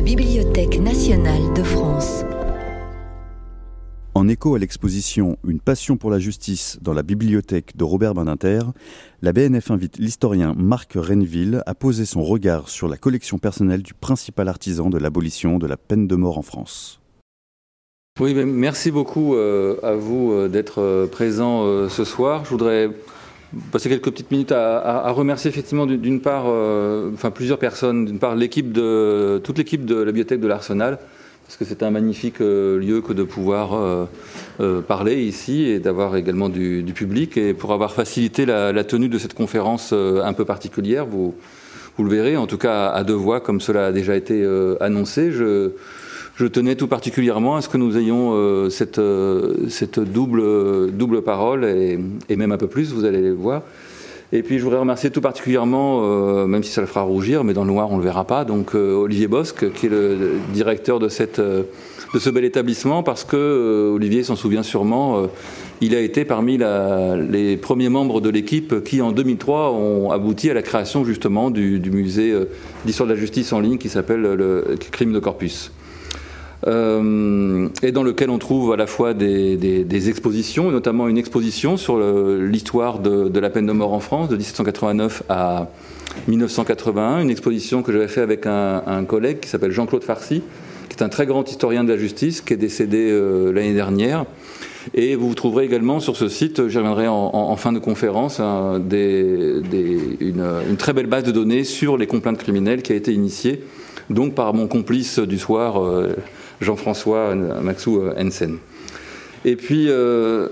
la Bibliothèque nationale de France. En écho à l'exposition Une passion pour la justice dans la bibliothèque de Robert Badinter, la BNF invite l'historien Marc Renville à poser son regard sur la collection personnelle du principal artisan de l'abolition de la peine de mort en France. Oui, merci beaucoup euh, à vous euh, d'être euh, présent ce soir. Je voudrais passer quelques petites minutes à, remercier effectivement d'une part, enfin plusieurs personnes, d'une part l'équipe de toute l'équipe de la bibliothèque de l'Arsenal parce que c'est un magnifique euh, lieu que de pouvoir euh, euh, parler ici et d'avoir également du, public. Et pour avoir facilité la, tenue de cette conférence un peu particulière, vous, vous, le verrez, en tout cas à deux voix, comme cela a déjà été annoncé. Je, je, tenais tout particulièrement à ce que nous ayons cette, cette double, parole, et, même un peu plus, vous allez le voir. Et puis je voudrais remercier tout particulièrement, euh, même si ça le fera rougir, mais dans le noir on ne le verra pas, donc euh, Olivier Bosque, qui est le directeur de, euh, ce bel établissement, parce que Olivier s'en souvient sûrement, il a été parmi les premiers membres de l'équipe qui en 2003 ont abouti à la création justement du musée d'histoire de la justice en ligne qui s'appelle le Crime de Corpus. Euh, et dans lequel on trouve à la fois des, expositions, notamment une exposition sur l'histoire de, la peine de mort en France de 1789 à 1981, une exposition que j'avais fait avec un, collègue qui s'appelle Jean-Claude Farcy, qui est un très grand historien de la justice, qui est décédé euh, l'année dernière. Et vous trouverez également sur ce site, j'y reviendrai en, fin de conférence, une, très belle base de données sur les complaintes criminelles qui a été initiée donc par mon complice du soir, euh, Jean-François Maxou Hensen. Et puis, euh,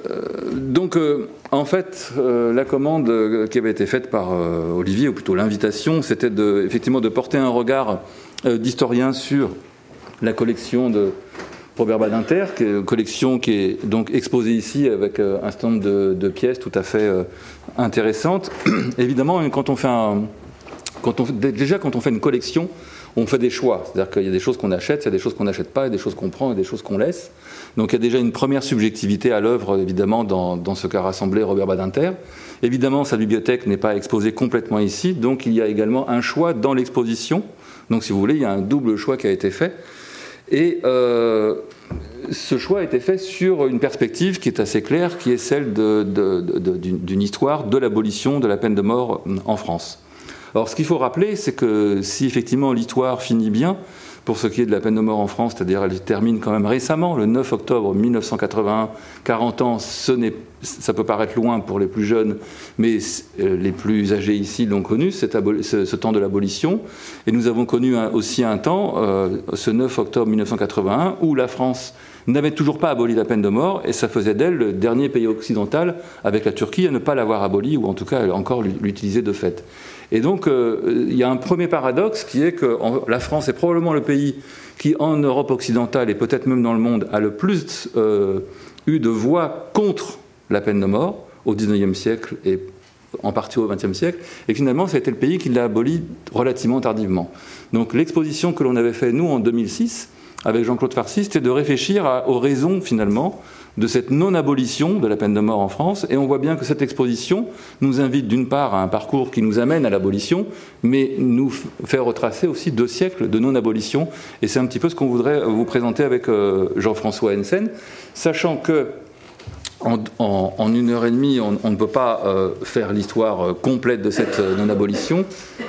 donc, euh, en fait, euh, la commande qui avait été faite par Olivier, ou plutôt l'invitation, c'était effectivement de porter un regard d'historien sur la collection de Robert Badinter, qui est une collection qui est donc exposée ici avec un nombre de, pièces tout à fait intéressantes. Évidemment, quand on fait déjà quand on fait une collection, on fait des choix. C'est-à-dire qu'il y a des choses qu'on achète, il y a des choses qu'on n'achète pas, il y a des choses qu'on prend et des choses qu'on laisse. Donc il y a déjà une première subjectivité à l'œuvre, évidemment, dans, ce qu'a rassemblé Robert Badinter. Évidemment, sa bibliothèque n'est pas exposée complètement ici, donc il y a également un choix dans l'exposition. Donc si vous voulez, il y a un double choix qui a été fait. Et euh, ce choix a été fait sur une perspective qui est assez claire, qui est celle d'une histoire de l'abolition de la peine de mort en France. Alors ce qu'il faut rappeler, c'est que si effectivement l'histoire finit bien, pour ce qui est de la peine de mort en France, c'est-à-dire elle termine quand même récemment, le 9 octobre 1981, 40 ans, ça peut paraître loin pour les plus jeunes, mais euh, les plus âgés ici l'ont connu, ce, ce, temps de l'abolition. Et nous avons connu aussi un temps, euh, ce 9 octobre 1981, où la France n'avait toujours pas aboli la peine de mort, et ça faisait d'elle le dernier pays occidental, avec la Turquie, à ne pas l'avoir abolie, ou en tout cas encore l'utiliser de fait. Et donc, euh, il y a un premier paradoxe qui est que la France est probablement le pays qui, en Europe occidentale et peut-être même dans le monde, a le plus euh, eu de voix contre la peine de mort au XIXe siècle et en partie au XXe siècle, et finalement, ça a été le pays qui l'a aboli relativement tardivement. Donc, l'exposition que l'on avait faite, nous, en 2006, avec Jean-Claude Farcy, c'était de réfléchir aux raisons, finalement, de cette non-abolition de la peine de mort en France. Et on voit bien que cette exposition nous invite d'une part à un parcours qui nous amène à l'abolition, mais nous fait retracer aussi deux siècles de non-abolition. Et c'est un petit peu ce qu'on voudrait vous présenter avec euh, Jean-François Hensen, sachant que en, une heure et demie, on, ne peut pas euh, faire l'histoire euh, complète de cette non-abolition.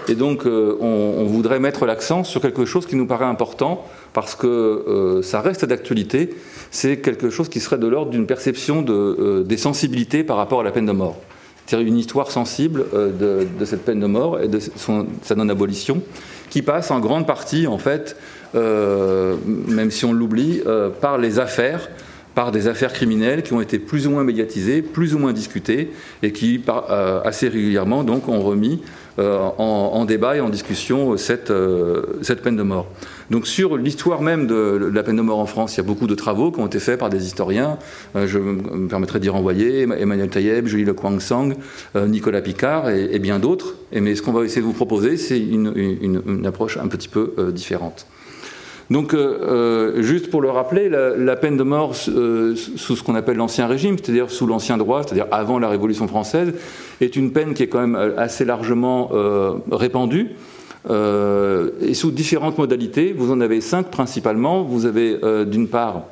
Et donc, on, voudrait mettre l'accent sur quelque chose qui nous paraît important, parce que ça reste d'actualité, c'est quelque chose qui serait de l'ordre d'une perception euh, des sensibilités par rapport à la peine de mort. C'est-à-dire une histoire sensible euh, de, cette peine de mort et de sa non-abolition, qui passe en grande partie, en fait, euh, même si on l'oublie, par les affaires par des affaires criminelles qui ont été plus ou moins médiatisées, plus ou moins discutées, et qui assez régulièrement donc ont remis en, débat et en discussion cette peine de mort. Donc sur l'histoire même de la peine de mort en France, il y a beaucoup de travaux qui ont été faits par des historiens. Euh, je me permettrai d'y renvoyer Emmanuel Taïeb, Julie Le Kwang Sang, euh, Nicolas Picard et, bien d'autres. Mais ce qu'on va essayer de vous proposer, c'est une, approche un petit peu euh, différente. Donc, juste pour le rappeler, la, peine de mort sous ce qu'on appelle l'ancien régime, c'est-à-dire sous l'ancien droit, c'est-à-dire avant la Révolution française, est une peine qui est quand même assez largement répandue et sous différentes modalités. Vous en avez cinq principalement. Vous avez d'une part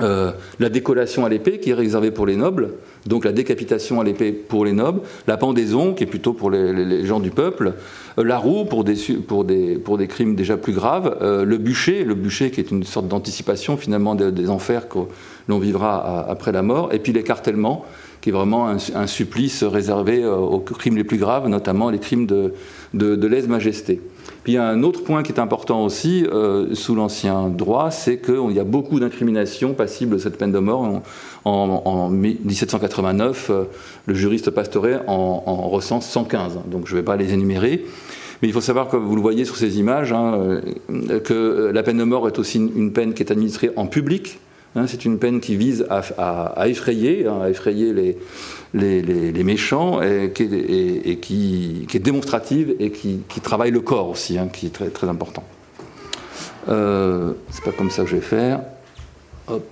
la décollation à l'épée qui est réservée pour les nobles, donc la décapitation à l'épée pour les nobles, la pendaison qui est plutôt pour les, gens du peuple, la roue pour des crimes déjà plus graves, le bûcher, le bûcher qui est une sorte d'anticipation finalement des, enfers que l'on vivra après la mort, et puis l'écartèlement qui est vraiment un, supplice réservé euh, aux crimes les plus graves, notamment les crimes de, lèse-majesté. Puis il y a un autre point qui est important aussi euh, sous l'ancien droit, c'est qu'il y a beaucoup d'incriminations passibles de cette peine de mort. En, 1789, euh, le juriste Pastoret en, recense 115, donc je ne vais pas les énumérer. Mais il faut savoir, comme vous le voyez sur ces images, hein, que la peine de mort est aussi une peine qui est administrée en public, Hein, c'est une peine qui vise à, effrayer, à effrayer hein, les, méchants et, qui, est démonstrative et qui, travaille le corps aussi, hein, qui est très, important. Euh, c'est pas comme ça que je vais faire. Hop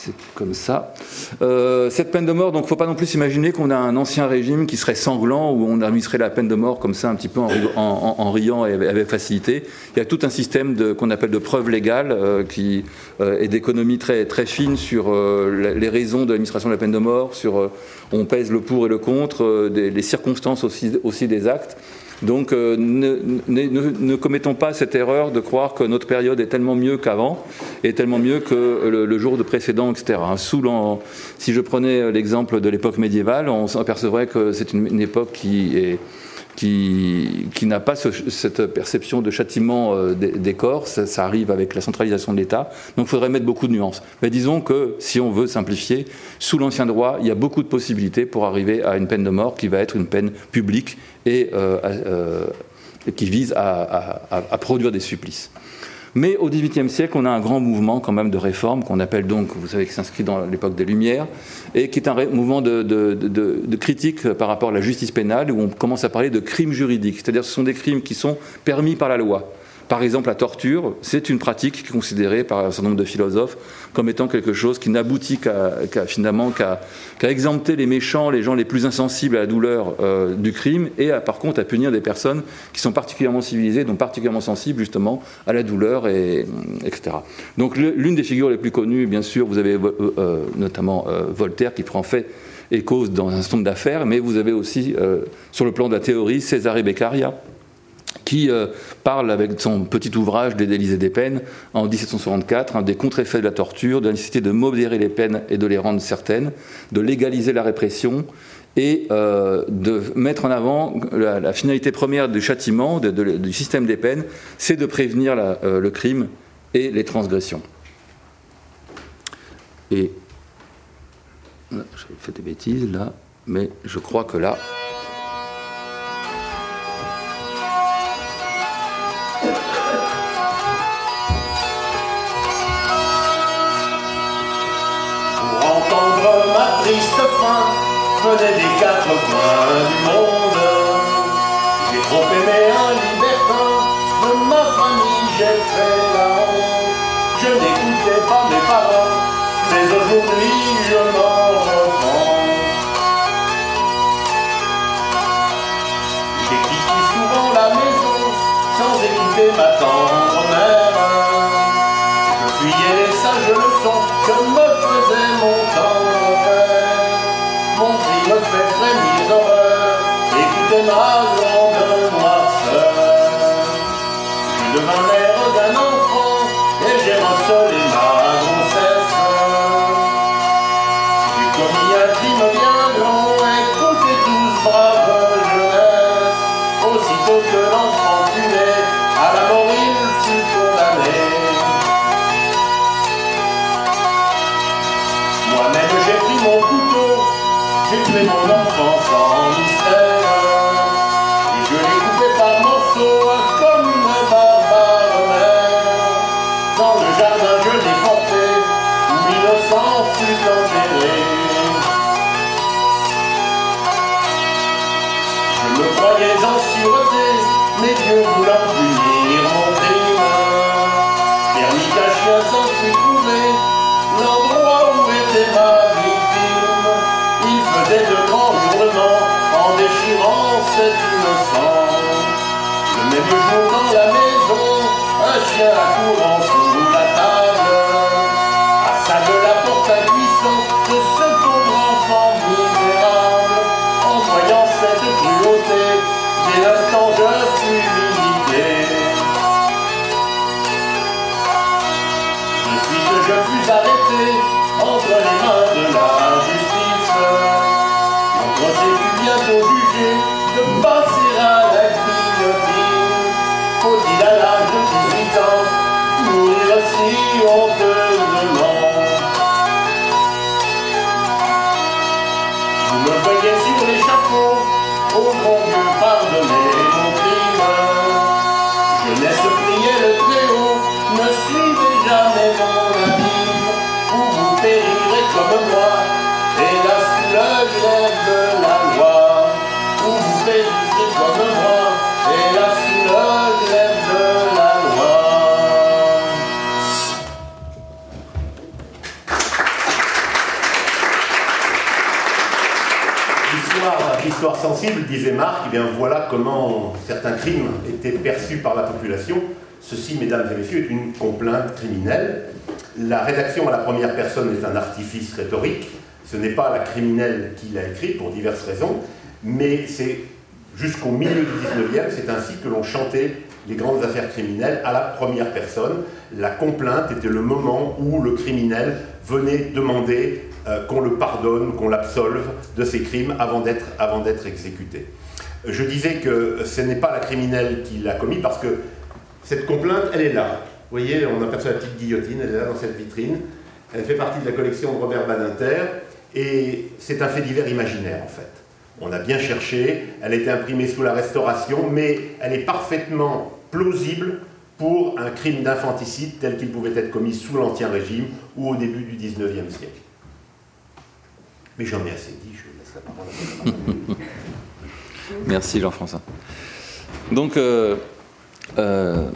c'est comme ça. Euh, cette peine de mort, donc, faut pas non plus s'imaginer qu'on a un ancien régime qui serait sanglant où on administrerait la peine de mort comme ça, un petit peu en, riant et avec facilité. Il y a tout un système qu'on appelle de preuves légales euh, qui euh, est d'économie très très fine sur les raisons de l'administration de la peine de mort, sur on pèse le pour et le contre, les circonstances aussi des actes. Donc euh, ne, commettons pas cette erreur de croire que notre période est tellement mieux qu'avant, et tellement mieux que le, jour de précédent, etc. Sous si je prenais l'exemple de l'époque médiévale, on s'apercevrait que c'est une, époque qui est qui, n'a pas cette perception de châtiment euh, des, corps. Ça, arrive avec la centralisation de l'État. Donc il faudrait mettre beaucoup de nuances. Mais disons que si on veut simplifier, sous l'ancien droit, il y a beaucoup de possibilités pour arriver à une peine de mort qui va être une peine publique et euh, euh, qui vise à produire des supplices. Mais au XVIIIe siècle, on a un grand mouvement quand même de réforme qu'on appelle donc, vous savez, qui s'inscrit dans l'époque des Lumières, et qui est un mouvement de, de, critique par rapport à la justice pénale, où on commence à parler de crimes juridiques, c'est-à-dire ce sont des crimes qui sont permis par la loi. Par exemple, la torture, c'est une pratique qui est considérée par un certain nombre de philosophes comme étant quelque chose qui n'aboutit qu'à finalement qu'à exempter les méchants, les gens les plus insensibles à la douleur euh, du crime, et par contre à punir des personnes qui sont particulièrement civilisées, donc particulièrement sensibles justement à la douleur, et, etc. Donc l'une des figures les plus connues, bien sûr, vous avez euh, euh, notamment Voltaire qui prend fait et cause dans un certain nombre d'affaires, mais vous avez aussi, sur le plan de la théorie, César Beccaria, qui euh, parle avec son petit ouvrage des délices et des peines en 1764 hein, des contre-effets de la torture, de la nécessité de modérer les peines et de les rendre certaines, de légaliser la répression et euh, de mettre en avant la, finalité première du châtiment, du système des peines, c'est de prévenir euh, le crime et les transgressions. Et j'ai fait des bêtises là, mais je crois que là, venait des quatre coins du monde. J'ai trop aimé un libertin, de ma famille j'ai fait la honte. Je n'écoutais pas mes parents, mais aujourd'hui je m'en reprends. J'ai quitté souvent la maison sans écouter ma tendre disait Marc, eh bien voilà comment certains crimes étaient perçus par la population. Ceci, mesdames et messieurs, est une complainte criminelle. La rédaction à la première personne est un artifice rhétorique. Ce n'est pas la criminelle qui l'a écrit pour diverses raisons, mais c'est jusqu'au milieu du 19e, c'est ainsi que l'on chantait les grandes affaires criminelles à la première personne. La complainte était le moment où le criminel venait demander euh, qu'on le pardonne, qu'on l'absolve de ses crimes avant d'être, avant d'être exécuté. Je disais que ce n'est pas la criminelle qui l'a commis parce que cette complainte, elle est là. Vous voyez, on aperçoit la petite guillotine, elle est là dans cette vitrine. Elle fait partie de la collection de Robert Badinter et c'est un fait divers imaginaire en fait. On a bien cherché, elle a été imprimée sous la Restauration, mais elle est parfaitement plausible pour un crime d'infanticide tel qu'il pouvait être commis sous l'Ancien Régime ou au début du XIXe siècle. Mais j'en ai assez dit, je laisse la parole à votre Merci Jean-François. Donc, euh, euh,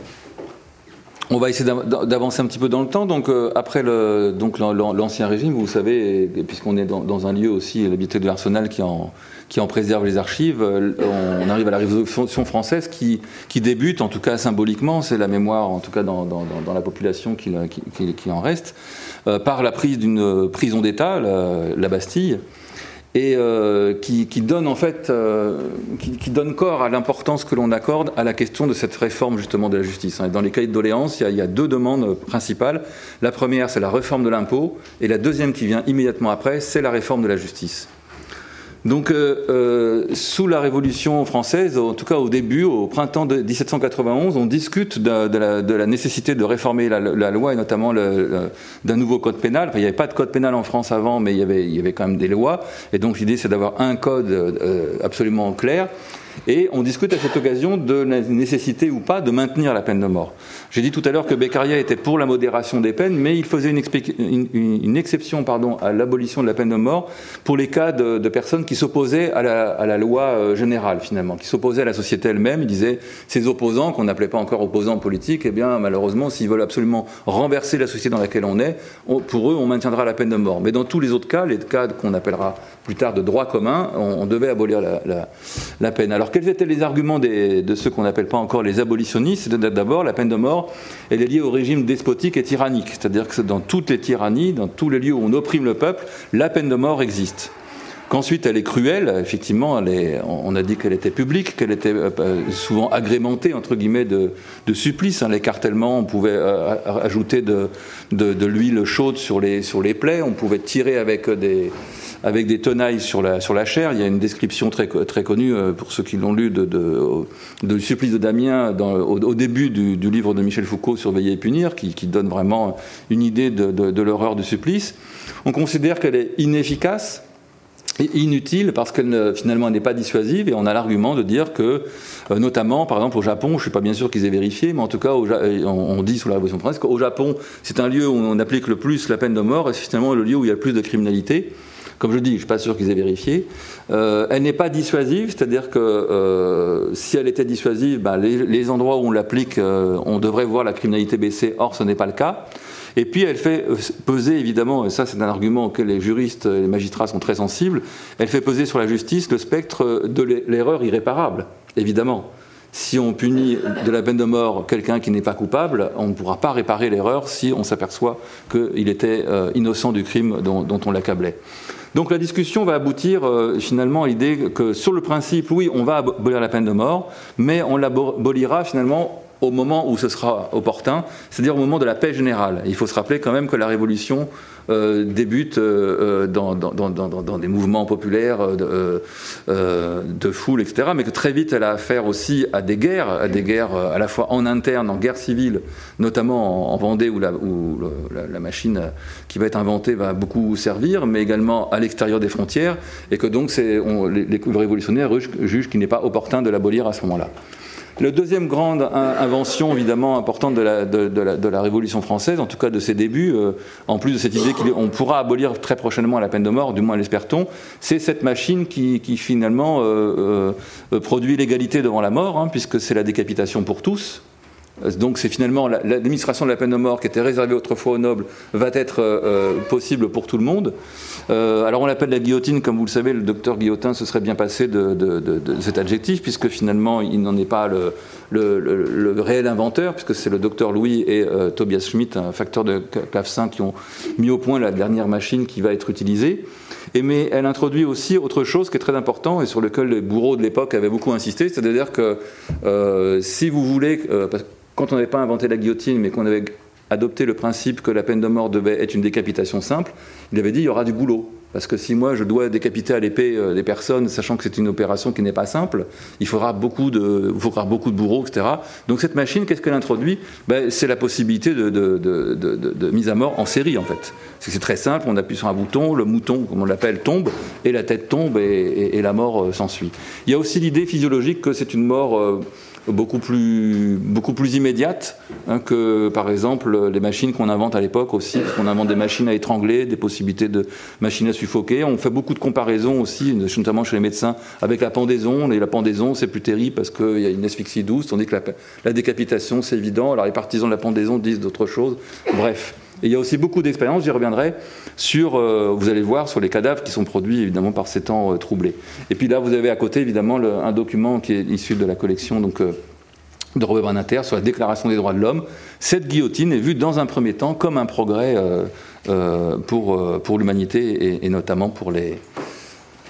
on va essayer d'av- d'avancer un petit peu dans le temps. Donc, euh, après l'ancien régime, vous savez, puisqu'on est dans, un lieu aussi, bibliothèque de l'Arsenal, qui en, qui en préserve les archives, euh, on, arrive à la Révolution française qui, qui débute, en tout cas symboliquement, c'est la mémoire, en tout cas dans, dans- la population qui, qui- qui- en reste, euh, par la prise d'une prison d'État, la Bastille et euh, qui, donne en fait, euh, corps à l'importance que l'on accorde à la question de cette réforme justement de la justice. hein. Dans les cahiers de doléances, il y a deux demandes principales. La première, c'est la réforme de l'impôt, et la deuxième qui vient immédiatement après, c'est la réforme de la justice. Donc, euh, euh, sous la Révolution française, en tout cas au début, au printemps de 1791, on discute de, la, de la nécessité de réformer la, loi et notamment d'un nouveau code pénal. Il n'y avait pas de code pénal en France avant, mais il y avait, il y avait quand même des lois. Et donc l'idée, c'est d'avoir un code euh, absolument clair. Et on discute à cette occasion de la nécessité ou pas de maintenir la peine de mort. J'ai dit tout à l'heure que Beccaria était pour la modération des peines, mais il faisait une, exception pardon, à l'abolition de la peine de mort pour les cas de, personnes qui s'opposaient à la, loi euh, générale, finalement, qui s'opposaient à la société elle-même. Il disait ces opposants, qu'on n'appelait pas encore opposants politiques, eh bien, malheureusement, s'ils veulent absolument renverser la société dans laquelle on est, pour eux, on maintiendra la peine de mort. Mais dans tous les autres cas, les cas qu'on appellera plus tard de droit commun, on, devait abolir la, peine. Quels étaient les arguments de ceux qu'on n'appelle pas encore les abolitionnistes? D'abord la peine de mort, elle est liée au régime despotique et tyrannique. C'est-à-dire que dans toutes les tyrannies, dans tous les lieux où on opprime le peuple, la peine de mort existe. Qu'ensuite elle est cruelle, effectivement, on a dit qu'elle était publique, qu'elle était euh, euh, souvent agrémentée entre guillemets de, supplices. hein. On pouvait euh, ajouter de, de- de l'huile chaude sur les, sur les plaies, on pouvait tirer avec des, avec des tenailles sur la, sur la chair. Il y a une description très, très connue, euh, pour ceux qui l'ont lu, de, de, supplice de Damien au, début du, livre de Michel Foucault, Surveiller et punir, qui, donne vraiment une idée de, l'horreur du supplice. On considère qu'elle est inefficace et inutile parce qu'elle finalement n'est pas dissuasive et on a l'argument de dire que euh, notamment par exemple au Japon, je ne suis pas bien sûr qu'ils aient vérifié, mais en tout cas on dit sous la Révolution française qu'au Japon c'est un lieu où on applique le plus la peine de mort et c'est finalement le lieu où il y a le plus de criminalité. Comme je dis, je ne suis pas sûr qu'ils aient vérifié. Euh, elle n'est pas dissuasive, c'est-à-dire que euh, si elle était dissuasive, ben, les, endroits où on l'applique, euh, on devrait voir la criminalité baisser. Or, ce n'est pas le cas. Et puis elle fait peser évidemment, et ça c'est un argument auquel les juristes et les magistrats sont très sensibles, elle fait peser sur la justice le spectre de l'e- l'erreur irréparable, évidemment. si on punit de la peine de mort quelqu'un qui n'est pas coupable, on ne pourra pas réparer l'erreur si on s'aperçoit qu'il était innocent du crime dont, on l'accablait. Donc la discussion va aboutir euh, finalement à l'idée que sur le principe, oui, on va abolir la peine de mort, mais on l'abolira finalement au moment où ce sera opportun, c'est-à-dire au moment de la paix générale. Il faut se rappeler quand même que la Révolution euh, débute euh, dans, des mouvements populaires de, euh, foule, etc., mais que très vite elle a affaire aussi à des guerres, à des guerres à la fois en interne, en guerre civile, notamment en, Vendée où, la, où la, machine qui va être inventée va beaucoup servir, mais également à l'extérieur des frontières, et que donc les, les révolutionnaires jugent qu'il n'est pas opportun de l'abolir à ce moment-là. La deuxième grande invention, évidemment, importante de la, Révolution française, en tout cas de ses débuts, euh, en plus de cette idée qu'on pourra abolir très prochainement la peine de mort, du moins l'espère-t-on, c'est cette machine qui, finalement euh, euh, produit l'égalité devant la mort, hein, puisque c'est la décapitation pour tous, donc c'est finalement l'administration de la peine de mort qui était réservée autrefois aux nobles va être possible pour tout le monde. Euh, alors on l'appelle la guillotine, comme vous le savez, le docteur Guillotin se serait bien passé de, cet adjectif, puisque finalement il n'en est pas le, réel inventeur, puisque c'est le docteur Louis et euh, Tobias Schmidt, un facteur de clavecin, qui ont mis au point la dernière machine qui va être utilisée. Mais elle introduit aussi autre chose qui est très important et sur lequel les bourreaux de l'époque avaient beaucoup insisté, c'est-à-dire que euh, si vous voulez, quand on n'avait pas inventé la guillotine, mais qu'on avait adopté le principe que la peine de mort devait être une décapitation simple, il avait dit il y aura du boulot. Parce que si moi je dois décapiter à l'épée euh, des personnes, sachant que c'est une opération qui n'est pas simple, il faudra beaucoup de, il faudra beaucoup de bourreaux, etc. Donc cette machine, qu'est-ce qu'elle introduit? Ben, C'est la possibilité de, de, mise à mort en série en fait. C'est très simple, on appuie sur un bouton, le mouton, comme on l'appelle, tombe, et la tête tombe et, la mort euh, s'ensuit. Il y a aussi l'idée physiologique que c'est une mort... Euh, beaucoup plus, beaucoup plus immédiate hein, que, par exemple, les machines qu'on invente à l'époque aussi. On invente des machines à étrangler, des possibilités de machines à suffoquer. On fait beaucoup de comparaisons aussi, notamment chez les médecins, avec la pendaison. Et la pendaison, c'est plus terrible parce qu'il y a une asphyxie douce, tandis que la, la décapitation, c'est évident. Alors les partisans de la pendaison disent d'autres choses. Bref. Et il y a aussi beaucoup d'expériences, j'y reviendrai, sur, euh, vous allez voir, sur les cadavres qui sont produits évidemment par ces temps euh, troublés. Et puis là, vous avez à côté évidemment un document qui est issu de la collection donc, euh, de Robert Banater sur la Déclaration des droits de l'homme. Cette guillotine est vue dans un premier temps comme un progrès pour, pour l'humanité et, notamment pour les,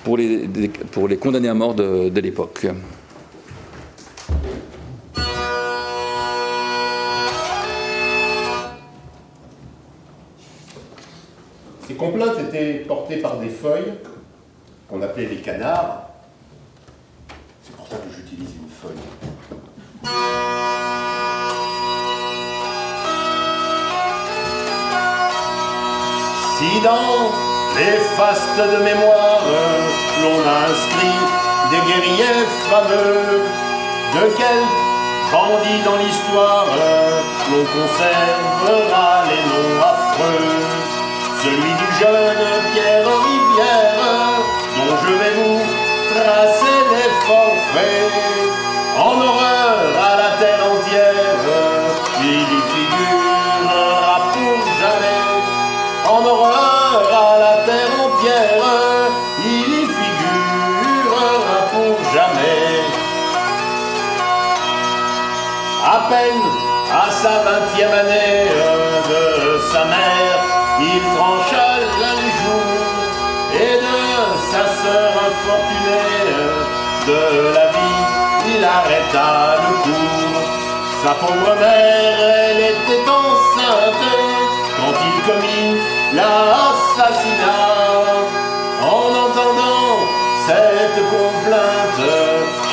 pour, les, pour les condamnés à mort de l'époque. Ces complaintes étaient portées par des feuilles qu'on appelait les canards. C'est pour ça que j'utilise une feuille. Si dans les fastes de mémoire l'on a inscrit des guerriers fameux, de quel bandit dans l'histoire l'on conservera les noms affreux? Celui du jeune Pierre Rivière, dont je vais vous tracer les forfaits, en horreur à la terre entière, il y figurera pour jamais, en horreur à la terre entière, il y figurera pour jamais. À peine à sa vingtième année de sa mère, il trancha la jour et de sa sœur infortunée de la vie, il arrêta le cours. Sa pauvre mère, elle était enceinte quand il commit l'assassinat. En entendant cette complainte,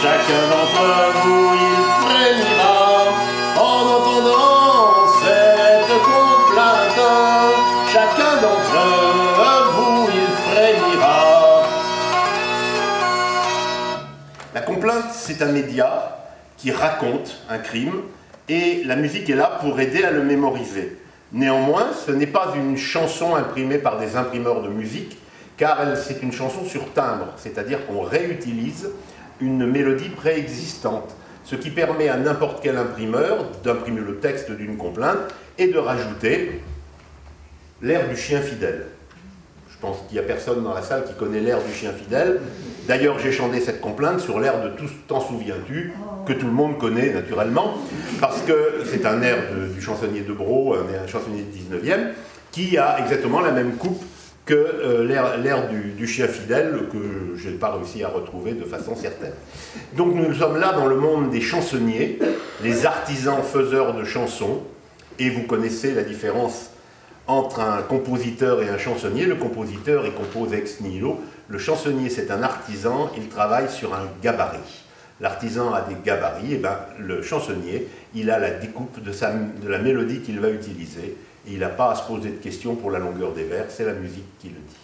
chacun d'entre vous il frémira. C'est un média qui raconte un crime et la musique est là pour aider à le mémoriser. Néanmoins, ce n'est pas une chanson imprimée par des imprimeurs de musique, car c'est une chanson sur timbre, c'est-à-dire qu'on réutilise une mélodie préexistante, ce qui permet à n'importe quel imprimeur d'imprimer le texte d'une complainte et de rajouter l'air du chien fidèle. Je pense qu'il n'y a personne dans la salle qui connaît l'air du chien fidèle. D'ailleurs, j'ai chanté cette complainte sur l'air de Tout t'en souviens-tu, que tout le monde connaît naturellement, parce que c'est un air du chansonnier de Bro, un, chansonnier du 19e, qui a exactement la même coupe que euh, l'air du, chien fidèle que je n'ai pas réussi à retrouver de façon certaine. Donc nous sommes là dans le monde des chansonniers, les artisans faiseurs de chansons, et vous connaissez la différence entre un compositeur et un chansonnier. Le compositeur, il compose ex nihilo. Le chansonnier, c'est un artisan, il travaille sur un gabarit. L'artisan a des gabarits, et ben, le chansonnier, il a la découpe de, la mélodie qu'il va utiliser. Il n'a pas à se poser de questions pour la longueur des vers, c'est la musique qui le dit.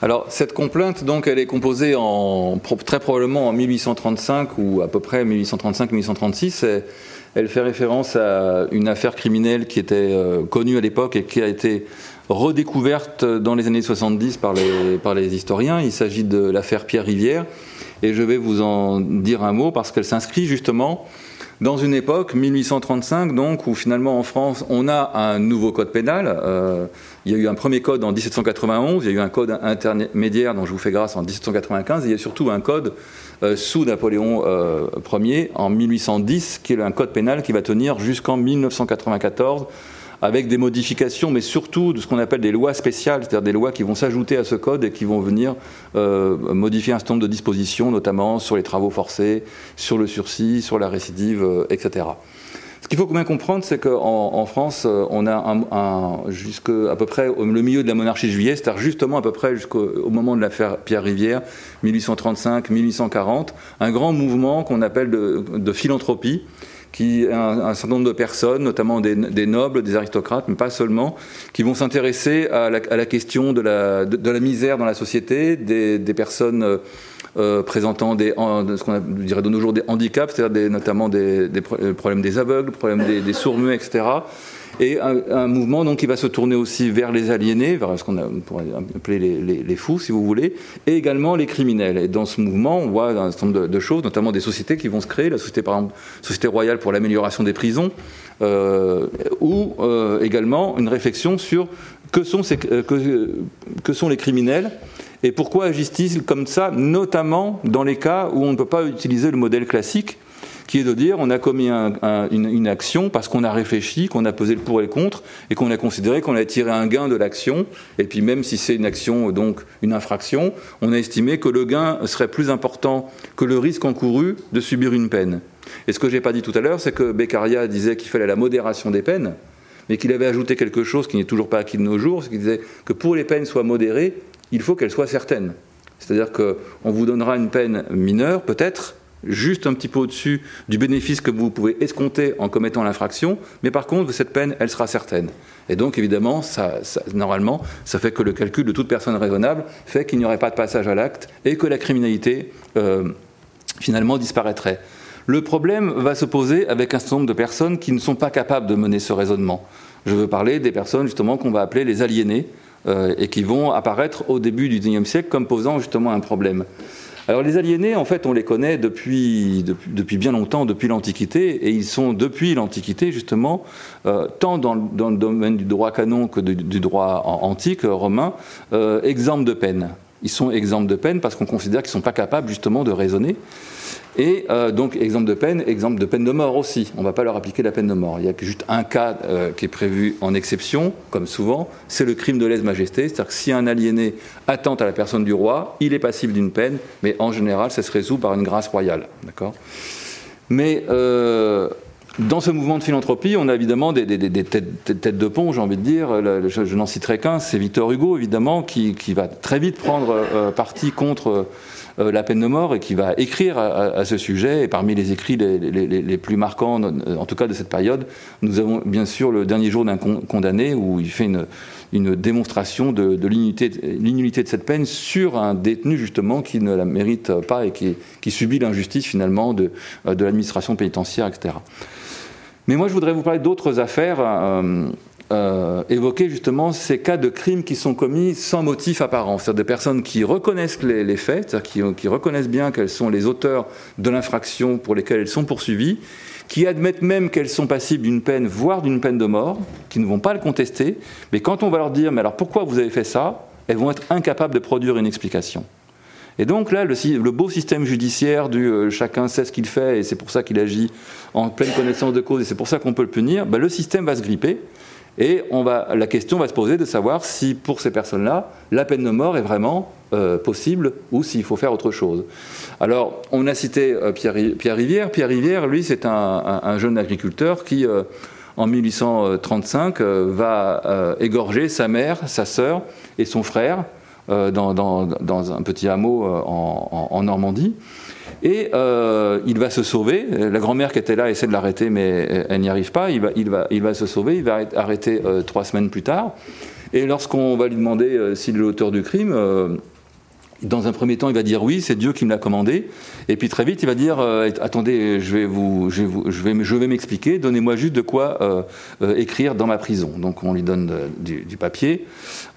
Alors cette complainte, donc, elle est composée en, très probablement en 1835 ou à peu près 1835-1836. Elle fait référence à une affaire criminelle qui était euh, connue à l'époque et qui a été redécouverte dans les années 70 par les, historiens. Il s'agit de l'affaire Pierre Rivière et je vais vous en dire un mot parce qu'elle s'inscrit justement dans une époque, 1835, donc, où finalement en France, on a un nouveau code pénal. Euh, il y a eu un premier code en 1791, il y a eu un code intermédiaire dont je vous fais grâce en 1795, et il y a surtout un code sous Napoléon euh, Ier en 1810, qui est un code pénal qui va tenir jusqu'en 1994 avec des modifications, mais surtout de ce qu'on appelle des lois spéciales, c'est-à-dire des lois qui vont s'ajouter à ce code et qui vont venir euh, modifier un certain nombre de dispositions, notamment sur les travaux forcés, sur le sursis, sur la récidive, euh, etc. Ce qu'il faut bien comprendre, c'est qu'en en France, euh, on a un, jusqu'à peu près le milieu de la monarchie juillet, c'est-à-dire justement à peu près jusqu'au moment de l'affaire Pierre Rivière, 1835-1840, un grand mouvement qu'on appelle de, de philanthropie, qui un, certain nombre de personnes, notamment des, nobles, des aristocrates, mais pas seulement, qui vont s'intéresser à, la, question de la, de, la, misère dans la société, des, personnes euh, euh, présentant ce qu'on dirait de nos jours des handicaps, c'est-à-dire notamment des, problèmes des aveugles, problèmes des, des sourds-muets, etc et un, mouvement donc qui va se tourner aussi vers les aliénés, vers ce qu'on pourrait appeler les, fous, si vous voulez, et également les criminels. Et dans ce mouvement, on voit un certain nombre de, choses, notamment des sociétés qui vont se créer, la société par exemple, société royale pour l'amélioration des prisons, euh, ou euh, également une réflexion sur euh, que sont les criminels et pourquoi agissent-ils comme ça, notamment dans les cas où on ne peut pas utiliser le modèle classique qui est de dire on a commis une, action parce qu'on a réfléchi, qu'on a posé le pour et le contre, et qu'on a considéré qu'on a tiré un gain de l'action, et puis même si c'est une action, donc une infraction, on a estimé que le gain serait plus important que le risque encouru de subir une peine. Et ce que j'ai pas dit tout à l'heure, c'est que Beccaria disait qu'il fallait la modération des peines, mais qu'il avait ajouté quelque chose qui n'est toujours pas acquis de nos jours, c'est qu'il disait que pour les peines soient modérées, il faut qu'elles soient certaines. C'est-à-dire qu'on vous donnera une peine mineure, peut-être, juste un petit peu au-dessus du bénéfice que vous pouvez escompter en commettant l'infraction, mais par contre, cette peine, elle sera certaine. Et donc, évidemment, ça, normalement, ça fait que le calcul de toute personne raisonnable fait qu'il n'y aurait pas de passage à l'acte et que la criminalité, euh, finalement, disparaîtrait. Le problème va se poser avec un certain nombre de personnes qui ne sont pas capables de mener ce raisonnement. Je veux parler des personnes, justement, qu'on va appeler les aliénés, et qui vont apparaître au début du XIXe siècle comme posant justement un problème. Alors les aliénés, en fait, on les connaît depuis, bien longtemps, depuis l'Antiquité, et ils sont depuis l'Antiquité, justement, euh, tant dans, le domaine du droit canon que du droit antique romain, euh, exempts de peine. Ils sont exempts de peine parce qu'on considère qu'ils ne sont pas capables, justement, de raisonner. Et euh, donc, exemple de peine, exemple de peine de mort aussi. On ne va pas leur appliquer la peine de mort. Il y a juste un cas euh, qui est prévu en exception, comme souvent, c'est le crime de lèse-majesté. C'est-à-dire que si un aliéné attente à la personne du roi, il est passible d'une peine, mais en général, ça se résout par une grâce royale. D'accord? Mais euh, dans ce mouvement de philanthropie, on a évidemment des, têtes, de pont, j'ai envie de dire. je, n'en citerai qu'un, c'est Victor Hugo, évidemment, qui, va très vite prendre parti contre la peine de mort et qui va écrire à, ce sujet. Et parmi les écrits les, plus marquants, en tout cas de cette période, nous avons bien sûr le dernier jour d'un condamné où il fait une, démonstration de, de l'inutilité de cette peine sur un détenu justement qui ne la mérite pas et qui, subit l'injustice finalement de, de l'administration pénitentiaire, etc. Mais moi, je voudrais vous parler d'autres affaires. Euh, euh, évoquer justement ces cas de crimes qui sont commis sans motif apparent, c'est-à-dire des personnes qui reconnaissent les, faits, c'est-à-dire qui, reconnaissent bien qu'elles sont les auteurs de l'infraction pour lesquelles elles sont poursuivies, qui admettent même qu'elles sont passibles d'une peine, voire d'une peine de mort, qui ne vont pas le contester, mais quand on va leur dire, mais alors pourquoi vous avez fait ça, elles vont être incapables de produire une explication. Et donc là, le, beau système judiciaire du euh, chacun sait ce qu'il fait et c'est pour ça qu'il agit en pleine connaissance de cause et c'est pour ça qu'on peut le punir, ben, le système va se gripper et la question va se poser de savoir si pour ces personnes-là, la peine de mort est vraiment euh, possible ou s'il faut faire autre chose. Alors, on a cité euh, Pierre, Rivière. Pierre Rivière, lui, c'est un, jeune agriculteur qui, en 1835, va égorger sa mère, sa sœur et son frère euh, dans, un petit hameau euh, en, Normandie. Et euh, il va se sauver. La grand-mère qui était là essaie de l'arrêter, mais elle n'y arrive pas. Il va, il, va, il va se sauver. Il va être arrêté trois semaines plus tard. Et lorsqu'on va lui demander s'il est l'auteur du crime, dans un premier temps, il va dire oui, c'est Dieu qui me l'a commandé. Et puis très vite, il va dire euh, attendez, je vais vous, je vais, je vais, m'expliquer. Donnez-moi juste de quoi euh, euh, écrire dans ma prison. Donc on lui donne du, papier,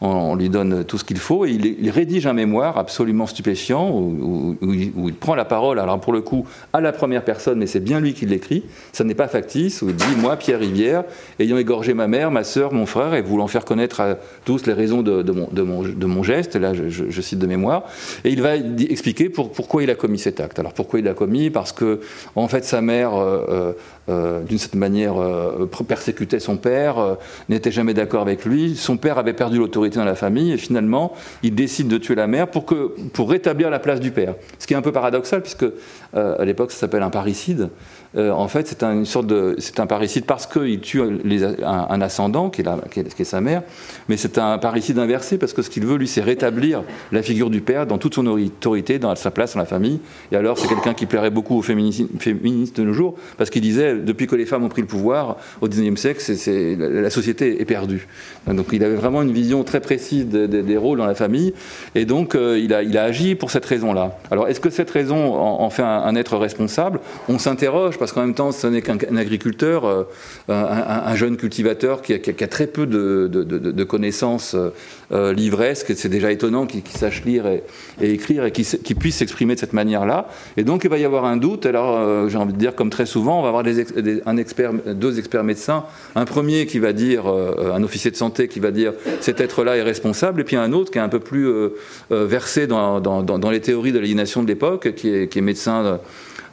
on, lui donne tout ce qu'il faut, et il, rédige un mémoire absolument stupéfiant où, il, prend la parole. Alors pour le coup, à la première personne, mais c'est bien lui qui l'écrit. Ça n'est pas factice. Où il dit moi, Pierre Rivière, ayant égorgé ma mère, ma sœur, mon frère, et voulant faire connaître à tous les raisons de, mon, de mon, de mon geste. Là, je cite de mémoire. Et il va expliquer pourquoi il a commis cet acte. Alors pourquoi il l'a commis? Parce que en fait sa mère, euh, euh, euh, d'une certaine manière, persécutait son père, n'était jamais d'accord avec lui. Son père avait perdu l'autorité dans la famille et finalement il décide de tuer la mère pour que pour rétablir la place du père. Ce qui est un peu paradoxal puisque à l'époque ça s'appelle un parricide. Euh, en fait, c'est un, une sorte de, c'est un parricide parce qu'il tue un, ascendant, qui est, sa mère, mais c'est un parricide inversé parce que ce qu'il veut, lui, c'est rétablir la figure du père dans toute son autorité, dans sa place dans la famille. Et alors, c'est quelqu'un qui plairait beaucoup aux féministes de nos jours, parce qu'il disait, depuis que les femmes ont pris le pouvoir, au XIXe siècle, c'est, la société est perdue. Donc, il avait vraiment une vision très précise des rôles dans la famille, et donc, euh, il a agi pour cette raison-là. Alors, est-ce que cette raison en, fait un être responsable? On s'interroge parce qu'en même temps, ce n'est qu'un agriculteur, euh, un, jeune cultivateur qui a, très peu de, connaissances euh, livresques. C'est déjà étonnant qu'il sache lire et, écrire et qu'il puisse s'exprimer de cette manière-là. Et donc, il va y avoir un doute. Alors, euh, j'ai envie de dire, comme très souvent, on va avoir deux experts médecins. Un premier qui va dire, un officier de santé qui va dire cet être-là est responsable, et puis un autre qui est un peu plus versé dans, les théories de l'aliénation de l'époque, qui est médecin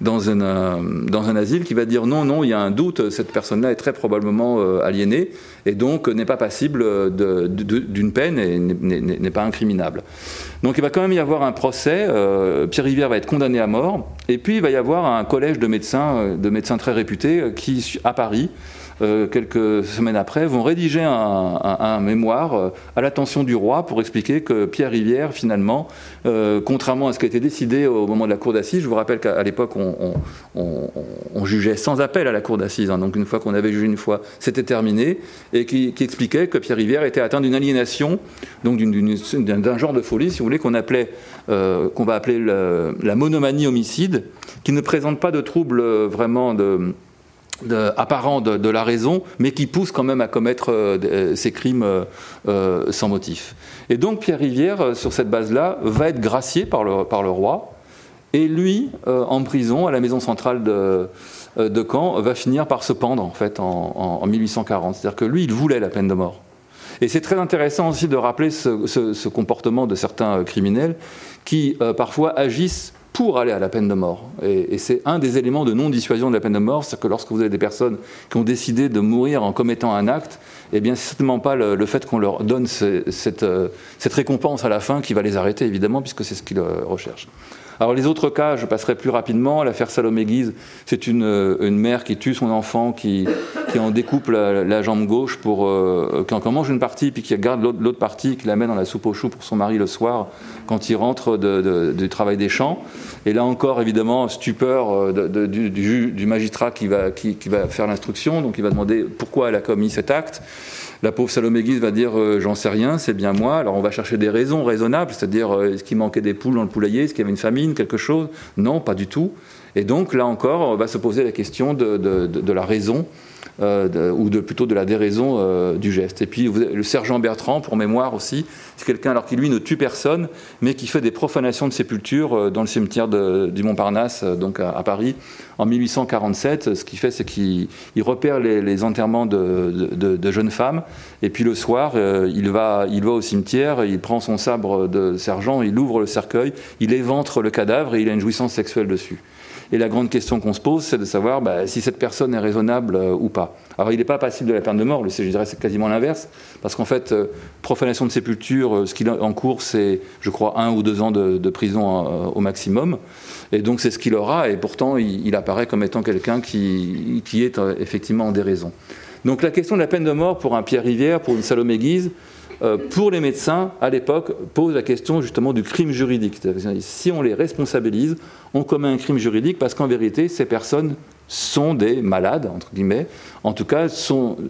dans un, euh, dans un asile qui va dire non, non, il y a un doute, cette personne-là est très probablement euh, aliénée et donc n'est pas passible d'une peine et n'est pas incriminable. Donc il va quand même y avoir un procès, euh, Pierre Rivière va être condamné à mort, et puis il va y avoir un collège de médecins, de médecins très réputés qui, à Paris, euh, quelques semaines après, vont rédiger un, mémoire euh, à l'attention du roi pour expliquer que Pierre Rivière, finalement, euh, contrairement à ce qui a été décidé au moment de la cour d'assises, je vous rappelle qu'à l'époque, on, jugeait sans appel à la cour d'assises, hein. donc une fois qu'on avait jugé une fois, c'était terminé, et qui, expliquait que Pierre Rivière était atteint d'une aliénation, donc d'un genre de folie, si vous voulez, qu'on appelait, qu'on va appeler la monomanie homicide, qui ne présente pas de troubles vraiment de apparent de, la raison, mais qui pousse quand même à commettre euh, euh, ces crimes euh, sans motif. Et donc Pierre Rivière, sur cette base-là, va être gracié par le, roi, et lui, en prison, à la maison centrale de, de Caen, va finir par se pendre en fait en, 1840. C'est-à-dire que lui, il voulait la peine de mort. Et c'est très intéressant aussi de rappeler ce, comportement de certains criminels qui parfois agissent pour aller à la peine de mort. Et, c'est un des éléments de non-dissuasion de la peine de mort, c'est que lorsque vous avez des personnes qui ont décidé de mourir en commettant un acte, eh bien, c'est certainement pas le, fait qu'on leur donne cette, euh, cette, récompense à la fin qui va les arrêter, évidemment, puisque c'est ce qu'ils euh, recherchent. Alors les autres cas, je passerai plus rapidement. L'affaire Salomé Guise, c'est une, euh, une, mère qui tue son enfant, qui, qui en découpe la, jambe gauche pour euh, qui en mange une partie, puis qui garde l'autre partie, qui la met dans la soupe aux choux pour son mari le soir quand il rentre du travail des champs. Et là encore, évidemment, stupeur euh, du, magistrat qui va, qui va faire l'instruction, donc il va demander pourquoi elle a commis cet acte. La pauvre Salomé Guise va dire euh, j'en sais rien, c'est bien moi. Alors on va chercher des raisons raisonnables, c'est-à-dire euh, est-ce qu'il manquait des poules dans le poulailler, est-ce qu'il y avait une famine, quelque chose? Non, pas du tout. Et donc là encore, on va se poser la question de, la raison euh, ou de, plutôt de la déraison euh, du geste. Et puis le sergent Bertrand, pour mémoire aussi, c'est quelqu'un alors qui lui ne tue personne, mais qui fait des profanations de sépultures euh, dans le cimetière du Montparnasse, donc à, Paris, en 1847. Ce qu'il fait, c'est qu'il repère les, enterrements de, jeunes femmes, et puis le soir, il va au cimetière, il prend son sabre de sergent, il ouvre le cercueil, il éventre le cadavre et il a une jouissance sexuelle dessus. Et la grande question qu'on se pose, c'est de savoir bah, si cette personne est raisonnable euh, ou pas. Alors il n'est pas passible de la peine de mort, je dirais c'est quasiment l'inverse, parce qu'en fait, euh, profanation de sépulture, euh, ce qu'il a en cours, c'est, je crois, un ou deux ans de, prison au maximum. Et donc c'est ce qu'il aura, et pourtant il, apparaît comme étant quelqu'un qui, qui, est effectivement en déraison. Donc la question de la peine de mort pour un Pierre Rivière, pour une Salomé Guise, pour les médecins, à l'époque, pose la question justement du crime juridique. Si on les responsabilise, on commet un crime juridique parce qu'en vérité, ces personnes sont des malades, entre guillemets, en tout cas,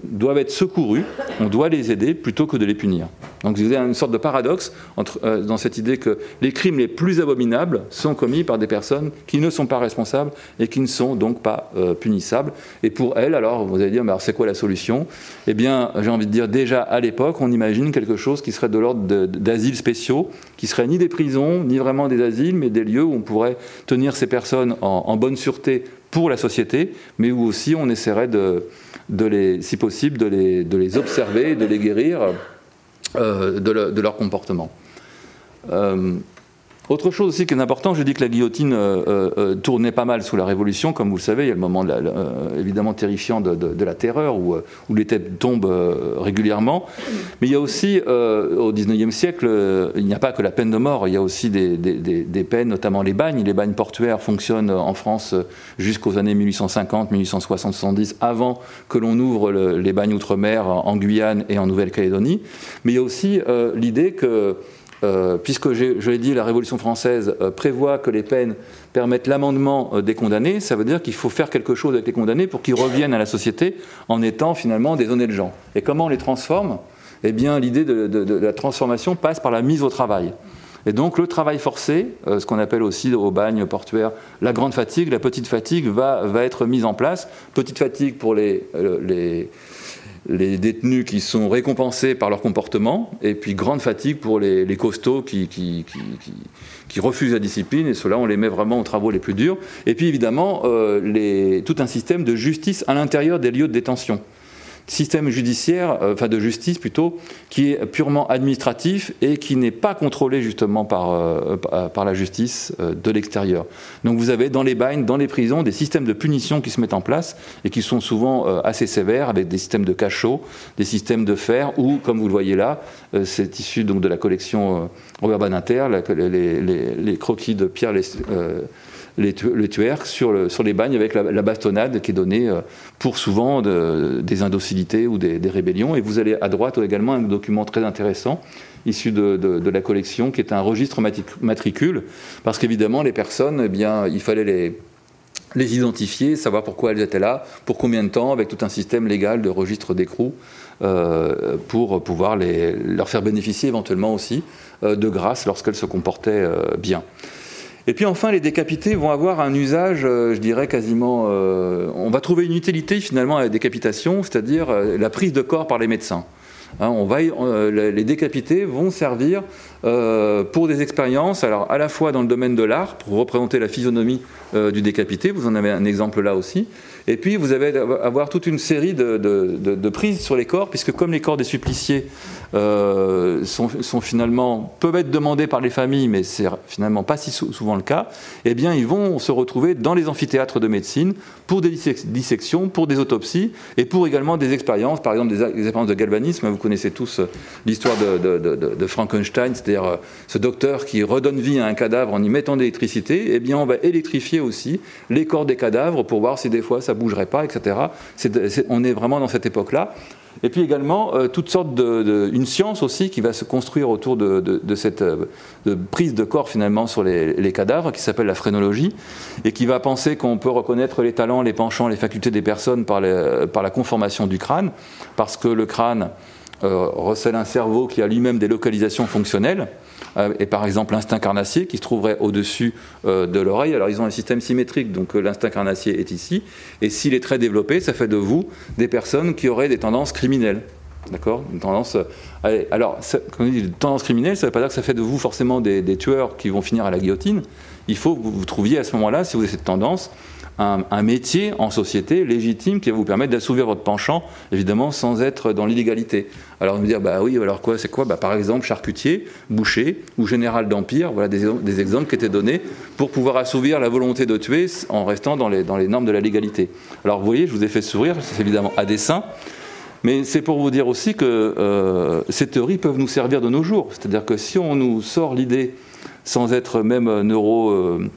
doivent être secourus, on doit les aider plutôt que de les punir. Donc vous avez une sorte de paradoxe euh, dans cette idée que les crimes les plus abominables sont commis par des personnes qui ne sont pas responsables et qui ne sont donc pas euh, punissables. Et pour elles, alors, vous allez dire, mais c'est quoi la solution? Eh bien, j'ai envie de dire, déjà à l'époque, on imagine quelque chose qui serait de l'ordre d'asiles spéciaux, qui seraient ni des prisons, ni vraiment des asiles, mais des lieux où on pourrait tenir ces personnes en bonne sûreté pour la société, mais où aussi on essaierait de, les, si possible, de les, de les observer, de les guérir euh, de, leur comportement. Euh, autre chose aussi qui est important, je dis que la guillotine euh, euh, euh, tournait pas mal sous la Révolution, comme vous le savez, il y a le moment évidemment terrifiant de, la terreur où, les têtes tombent régulièrement. Mais il y a aussi, au XIXe siècle, il n'y a pas que la peine de mort, il y a aussi des, peines, notamment les bagnes. Les bagnes portuaires fonctionnent en France jusqu'aux années 1850, 1860, 70, avant que l'on ouvre les bagnes outre-mer en Guyane et en Nouvelle-Calédonie. Mais il y a aussi l'idée que euh, puisque je l'ai dit, la Révolution française euh, prévoit que les peines permettent l'amendement euh, des condamnés, ça veut dire qu'il faut faire quelque chose avec les condamnés pour qu'ils reviennent à la société en étant finalement des honnêtes gens. Et comment on les transforme? Eh bien, l'idée de, la transformation passe par la mise au travail. Et donc le travail forcé, ce qu'on appelle aussi au bagne portuaire la grande fatigue, la petite fatigue va, être mise en place. Petite fatigue pour les les détenus qui sont récompensés par leur comportement, et puis grande fatigue pour les, costauds qui, qui, refusent la discipline, et cela on les met vraiment aux travaux les plus durs. Et puis évidemment, euh, tout un système de justice à l'intérieur des lieux de détention système judiciaire, euh, enfin de justice plutôt, qui est purement administratif et qui n'est pas contrôlé justement par, euh, par la justice euh, de l'extérieur. Donc vous avez dans les bagnes, dans les prisons, des systèmes de punition qui se mettent en place et qui sont souvent assez sévères avec des systèmes de cachot, des systèmes de fer ou, comme vous le voyez là, c'est issu donc de la collection Robert Badinter, les, les, croquis de Pierre les, tueurs sur, sur, les bagnes avec la, bastonnade qui est donnée euh, pour souvent des indocilités ou des, rébellions. Et vous allez à droite également un document très intéressant issu de, la collection qui est un registre matricule, parce qu'évidemment les personnes, eh bien, il fallait les, les identifier, savoir pourquoi elles étaient là, pour combien de temps, avec tout un système légal de registre d'écrou, euh, pour pouvoir les, leur faire bénéficier éventuellement aussi euh, de grâce lorsqu'elles se comportaient bien. Et puis enfin, les décapités vont avoir un usage, euh, je dirais quasiment. Euh, on va trouver une utilité finalement à la décapitation, c'est-à-dire euh, la prise de corps par les médecins. Hein, on va, les décapités vont servir pour des expériences, alors à la fois dans le domaine de l'art, pour représenter la physionomie du décapité, vous en avez un exemple là aussi, et puis vous allez avoir toute une série de, de prises sur les corps, puisque comme les corps des suppliciés euh, sont, finalement, peuvent être demandés par les familles, mais c'est finalement pas si souvent le cas, eh bien, ils vont se retrouver dans les amphithéâtres de médecine pour des dissections, pour des autopsies et pour également des expériences, par exemple des, expériences de galvanisme. Vous connaissez tous euh, l'histoire de, Frankenstein, c'est-à-dire euh, ce docteur qui redonne vie à un cadavre en y mettant de l'électricité. Eh bien, on va électrifier aussi les corps des cadavres pour voir si des fois ça bougerait pas, etc. on est vraiment dans cette époque-là. Et puis également, euh, toutes sortes une science aussi qui va se construire autour de, cette euh, prise de corps finalement sur les, cadavres, qui s'appelle la phrénologie, et qui va penser qu'on peut reconnaître les talents, les penchants, les facultés des personnes par, par la conformation du crâne, parce que le crâne recèle un cerveau qui a lui-même des localisations fonctionnelles, et par exemple l'instinct carnassier qui se trouverait au-dessus de l'oreille. Alors ils ont un système symétrique, donc l'instinct carnassier est ici, et s'il est très développé, ça fait de vous des personnes qui auraient des tendances criminelles. D'accord? Une tendance. alors, quand on dit tendance criminelle, ça ne veut pas dire que ça fait de vous forcément des, tueurs qui vont finir à la guillotine. Il faut que vous trouviez à ce moment-là, si vous avez cette tendance, un, métier en société légitime qui va vous permettre d'assouvir votre penchant, évidemment, sans être dans l'illégalité. Alors, me dire, bah oui, alors quoi, c'est quoi? Bah, Par exemple, charcutier, boucher ou général d'empire, voilà des, exemples qui étaient donnés pour pouvoir assouvir la volonté de tuer en restant dans les, normes de la légalité. Alors, vous voyez, je vous ai fait sourire, c'est évidemment à dessein. Mais c'est pour vous dire aussi que euh, ces théories peuvent nous servir de nos jours. C'est-à-dire que si on nous sort l'idée, sans être même neuro, euh,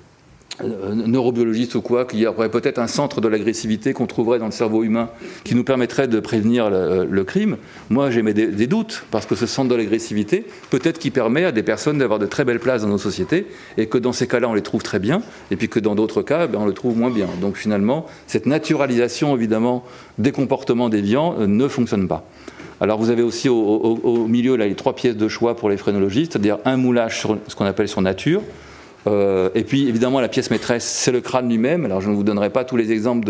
neurobiologiste ou quoi, qu'il y aurait peut-être un centre de l'agressivité qu'on trouverait dans le cerveau humain qui nous permettrait de prévenir le, crime. Moi, j'ai des, des, doutes, parce que ce centre de l'agressivité, peut-être qui permet à des personnes d'avoir de très belles places dans nos sociétés, et que dans ces cas-là, on les trouve très bien, et puis que dans d'autres cas, ben, on le trouve moins bien. Donc finalement, cette naturalisation, évidemment, des comportements déviants euh, ne fonctionne pas. Alors vous avez aussi au, milieu là, les trois pièces de choix pour les phrénologistes, c'est-à-dire un moulage sur ce qu'on appelle sur nature, euh, et puis évidemment la pièce maîtresse, c'est le crâne lui-même. Alors je ne vous donnerai pas tous les exemples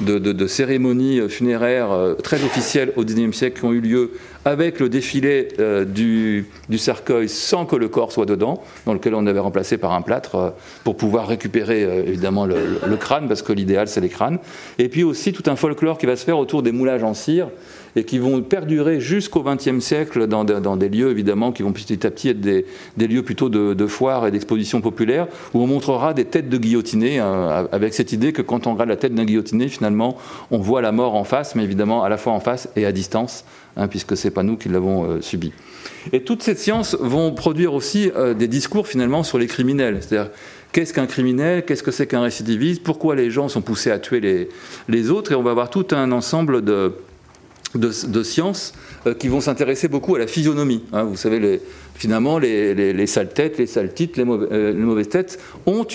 de, cérémonies funéraires euh, très officielles au XIXe siècle qui ont eu lieu avec le défilé euh, du, cercueil sans que le corps soit dedans, dans lequel on avait remplacé par un plâtre pour pouvoir récupérer évidemment le, le, crâne, parce que l'idéal c'est les crânes. Et puis aussi tout un folklore qui va se faire autour des moulages en cire et qui vont perdurer jusqu'au XXe siècle dans, des lieux évidemment qui vont petit à petit être des, lieux plutôt de, foires et d'expositions populaires où on montrera des têtes de guillotinés hein, avec cette idée que quand on regarde la tête d'un guillotiné finalement on voit la mort en face mais évidemment à la fois en face et à distance hein, puisque c'est pas nous qui l'avons euh, subi. Et toutes ces sciences vont produire aussi euh, des discours finalement sur les criminels, c'est-à-dire qu'est-ce qu'un criminel, qu'est-ce que c'est qu'un récidiviste, pourquoi les gens sont poussés à tuer les autres, et on va avoir tout un ensemble de, de, sciences euh, qui vont s'intéresser beaucoup à la physionomie. Hein. vous savez, finalement, les, sales têtes, les sales titres, les, euh, mauvaises têtes ont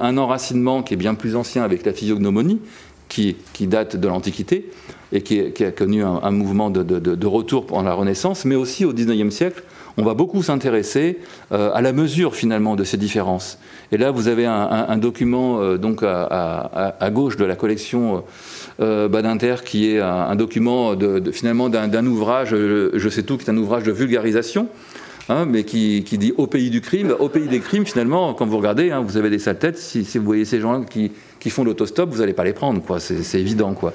un enracinement qui est bien plus ancien avec la physiognomonie, qui, date de l'Antiquité et qui, a connu un, mouvement de, retour pendant la Renaissance, mais aussi au XIXe siècle, on va beaucoup s'intéresser euh, à la mesure finalement de ces différences. Et là, vous avez un, document donc à, gauche de la collection euh, Badinter, qui est un, document finalement d'un ouvrage, je sais tout, qui est un ouvrage de vulgarisation. Hein, mais qui, dit au pays du crime, au pays des crimes, finalement, quand vous regardez, hein, vous avez des sales têtes, si, vous voyez ces gens qui, qui font l'autostop, vous n'allez pas les prendre, quoi, c'est évident. Quoi.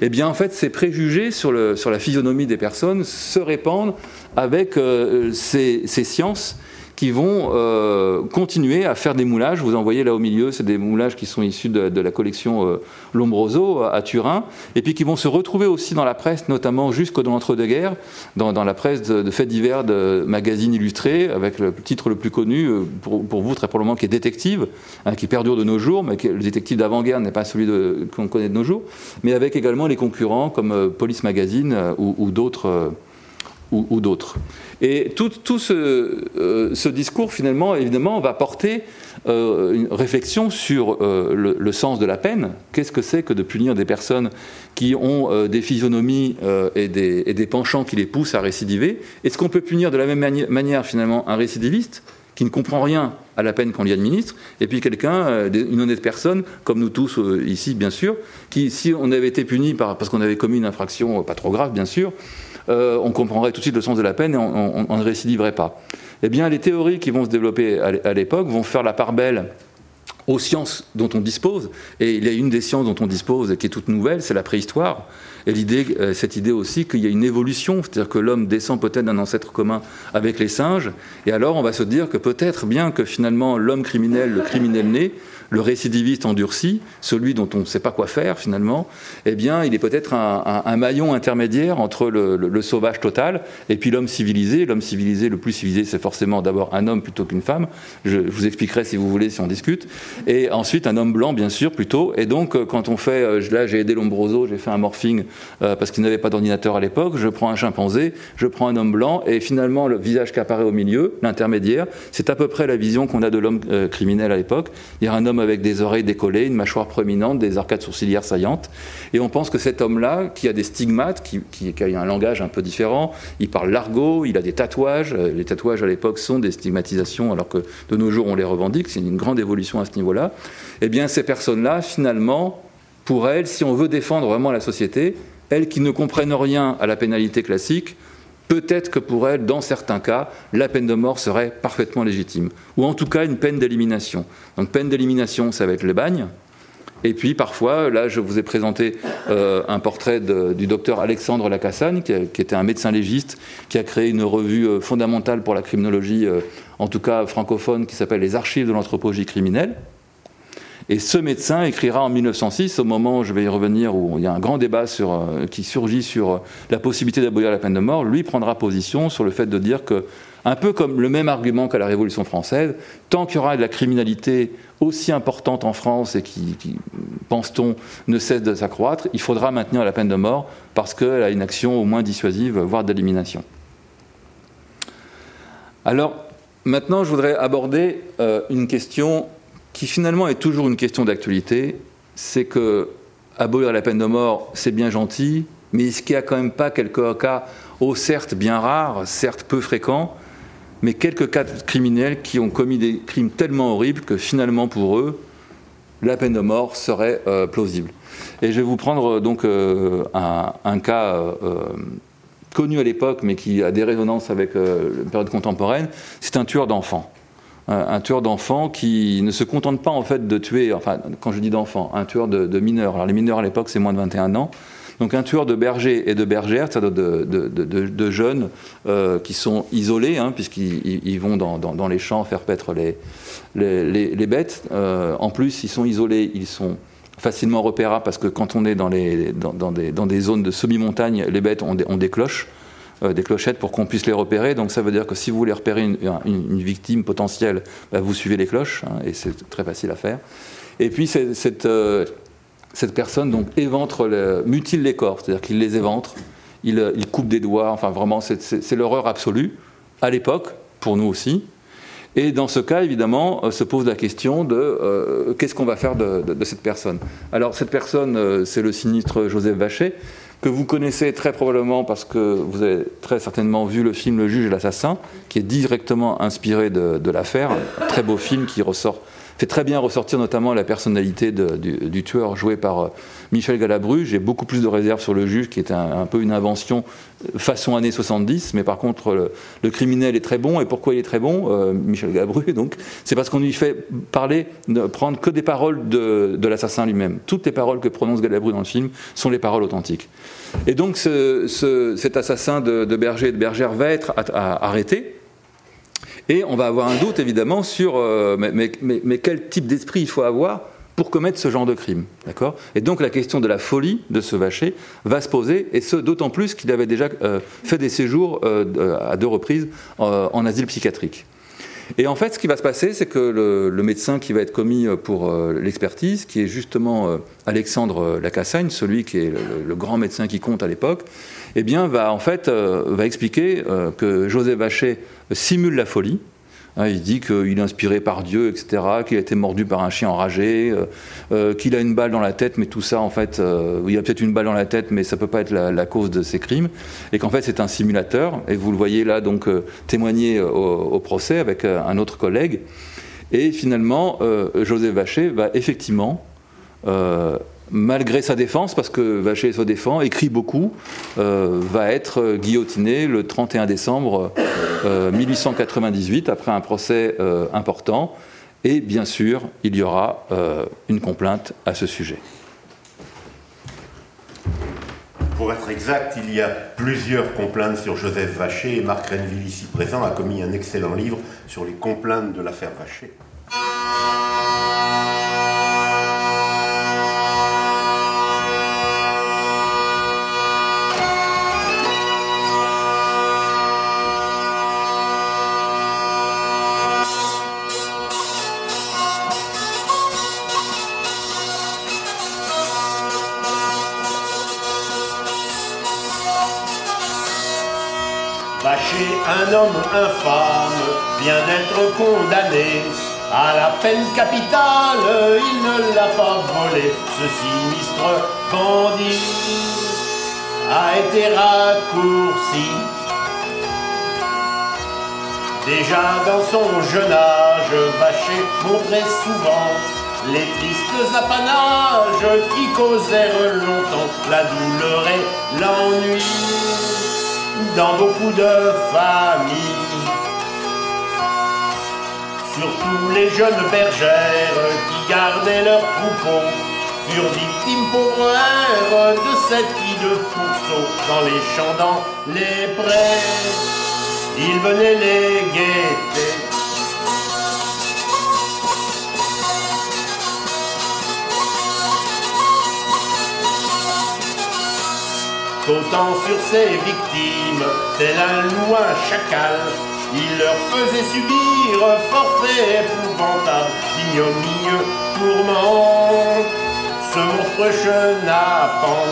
Eh bien, en fait, ces préjugés sur, le, sur la physionomie des personnes se répandent avec euh, ces, ces, sciences qui vont euh, continuer à faire des moulages. Vous en voyez là au milieu, c'est des moulages qui sont issus de, la collection euh, Lombroso à Turin, et puis qui vont se retrouver aussi dans la presse, notamment jusqu'au dans l'entre-deux-guerres, dans, la presse de, faits divers de magazines illustrés, avec le titre le plus connu euh, pour, vous très probablement qui est Détective, hein, qui perdure de nos jours, mais le détective d'avant-guerre n'est pas celui qu'on connaît de nos jours, mais avec également les concurrents comme Police Magazine ou d'autres ou, d'autres. Et tout, euh, ce, discours, finalement, évidemment, va porter euh, une réflexion sur euh, le, sens de la peine. Qu'est-ce que c'est que de punir des personnes qui ont des physionomies et des, penchants qui les poussent à récidiver? Est-ce qu'on peut punir de la même manière, finalement, un récidiviste qui ne comprend rien à la peine qu'on lui administre, et puis quelqu'un, une honnête personne, comme nous tous ici, bien sûr, qui, si on avait été puni parce qu'on avait commis une infraction pas trop grave, bien sûr, euh, on comprendrait tout de suite le sens de la peine et on, ne récidiverait pas. Eh bien, les théories qui vont se développer à l'époque vont faire la part belle aux sciences dont on dispose, et il y a une des sciences dont on dispose qui est toute nouvelle, c'est la préhistoire. Et l'idée, euh, cette idée aussi qu'il y a une évolution, c'est-à-dire que l'homme descend peut-être d'un ancêtre commun avec les singes, et alors on va se dire que peut-être bien que finalement l'homme criminel, le criminel né, le récidiviste endurci, celui dont on ne sait pas quoi faire finalement, eh bien, il est peut-être un, maillon intermédiaire entre le, sauvage total et puis l'homme civilisé. L'homme civilisé, le plus civilisé, c'est forcément d'abord un homme plutôt qu'une femme. Je, vous expliquerai si vous voulez, si on discute. Et ensuite, un homme blanc, bien sûr, plutôt. Et donc, euh, quand on fait, euh, là, j'ai aidé Lombroso, j'ai fait un morphing euh, parce qu'il n'avait pas d'ordinateur à l'époque. Je prends un chimpanzé, je prends un homme blanc, et finalement, le visage qui apparaît au milieu, l'intermédiaire, c'est à peu près la vision qu'on a de l'homme criminel à l'époque. Il y a un homme avec des oreilles décollées, une mâchoire proéminente, des arcades sourcilières saillantes. Et on pense que cet homme-là, qui a des stigmates, qui, qui, a un langage un peu différent, il parle l'argot, il a des tatouages. Les tatouages à l'époque sont des stigmatisations, alors que de nos jours, on les revendique. C'est une grande évolution à ce niveau là eh bien ces personnes-là, finalement, pour elles, si on veut défendre vraiment la société, elles qui ne comprennent rien à la pénalité classique, peut-être que pour elles, dans certains cas, la peine de mort serait parfaitement légitime. Ou en tout cas une peine d'élimination. Donc peine d'élimination, ça va être le bagne. Et puis parfois, là, je vous ai présenté euh, un portrait du docteur Alexandre Lacassagne, qui, était un médecin légiste, qui a créé une revue euh, fondamentale pour la criminologie, euh, en tout cas francophone, qui s'appelle Les Archives de l'anthropologie criminelle. Et ce médecin écrira en 1906, au moment, où je vais y revenir, où il y a un grand débat euh, qui surgit sur euh, la possibilité d'abolir la peine de mort, lui prendra position sur le fait de dire que, un peu comme le même argument qu'à la Révolution française, tant qu'il y aura de la criminalité aussi importante en France et qui, pense-t-on, ne cesse de s'accroître, il faudra maintenir la peine de mort parce qu'elle a une action au moins dissuasive, voire d'élimination. Alors, maintenant, je voudrais aborder euh, une question qui finalement est toujours une question d'actualité, c'est que abolir la peine de mort, c'est bien gentil, mais est-ce qu'il n'y a quand même pas quelques cas, oh, certes bien rares, certes peu fréquents, mais quelques cas de criminels qui ont commis des crimes tellement horribles que finalement pour eux, la peine de mort serait euh, plausible. Et je vais vous prendre euh, donc euh, un, cas connu à l'époque, mais qui a des résonances avec la période contemporaine. C'est un tueur d'enfants un tueur d'enfants qui ne se contente pas en fait de tuer, enfin quand je dis d'enfants, un tueur de, mineurs. Alors les mineurs à l'époque c'est moins de 21 ans. Donc un tueur de bergers et de bergères, c'est-à-dire de, jeunes euh, qui sont isolés, hein, puisqu'ils vont dans, les champs faire paître les, bêtes. Euh, en plus, ils sont isolés, ils sont facilement repérables parce que quand on est dans, des, des, zones de semi-montagne, les bêtes ont des cloches. Euh, des clochettes pour qu'on puisse les repérer. Donc ça veut dire que si vous voulez repérer une, victime potentielle, bah, vous suivez les cloches, hein, et c'est très facile à faire. Et puis cette, euh, cette personne donc éventre, mutile les corps, c'est-à-dire qu'il les éventre, il, il, coupe des doigts, enfin vraiment c'est l'horreur absolue, à l'époque, pour nous aussi. Et dans ce cas, évidemment, euh, se pose la question de qu'est-ce qu'on va faire de, de, cette personne? Alors cette personne, c'est le sinistre Joseph Vacher, que vous connaissez très probablement parce que vous avez très certainement vu le film Le juge et l'assassin, qui est directement inspiré de, de l'affaire. Très beau film qui ressort fait très bien ressortir notamment la personnalité du, tueur joué par euh, Michel Galabru. J'ai beaucoup plus de réserves sur le juge, qui est un, peu une invention euh, façon années 70, mais par contre, le, criminel est très bon. Et pourquoi il est très bon, euh, Michel Galabru Donc, c'est parce qu'on lui fait parler, ne prendre que des paroles de, l'assassin lui-même. Toutes les paroles que prononce Galabru dans le film sont les paroles authentiques. Et donc, cet assassin de, berger et de bergère va être arrêté et on va avoir un doute évidemment sur euh, mais, quel type d'esprit il faut avoir pour commettre ce genre de crime. D'accord? Et donc la question de la folie de ce vacher va se poser, et ce d'autant plus qu'il avait déjà euh, fait des séjours euh, à deux reprises en asile psychiatrique. Et en fait, ce qui va se passer, c'est que le, médecin qui va être commis pour l'expertise, qui est justement Alexandre Lacassagne, celui qui est le, grand médecin qui compte à l'époque, eh bien, va en fait va expliquer que José Vacher simule la folie. Hein, il dit qu'il est inspiré par Dieu, etc., qu'il a été mordu par un chien enragé, euh, euh, qu'il a une balle dans la tête, mais tout ça, en fait, euh, il a peut-être une balle dans la tête, mais ça peut pas être la, cause de ses crimes, et qu'en fait c'est un simulateur. Et vous le voyez là donc témoigner au, au, procès avec un autre collègue. Et finalement, José Vacher va effectivement malgré sa défense, parce que Vacher se défend, écrit beaucoup, euh, va être guillotiné le 31 décembre 1898 euh, après un procès euh, important. Et bien sûr, il y aura une complainte à ce sujet. Pour être exact, il y a plusieurs complaintes sur Joseph Vacher et Marc Renville, ici présent, a commis un excellent livre sur les complaintes de l'affaire. Vacher, infâme, vient d'être condamné à la peine capitale. Il ne l'a pas volé, ce sinistre bandit a été raccourci. Déjà dans son jeune âge, Vacher montrait souvent les tristes apanages qui causèrent longtemps la douleur et l'ennui dans beaucoup de familles. Surtout les jeunes bergères qui gardaient leurs troupeaux furent victimes pauvres de cette de pourceaux dans les champs, dans les prés. Ils venaient les guetter. Sautant sur ses victimes, tel un loup, un chacal, il leur faisait subir forfait épouvantable, ignominieux tourment, ce monstre chenapan.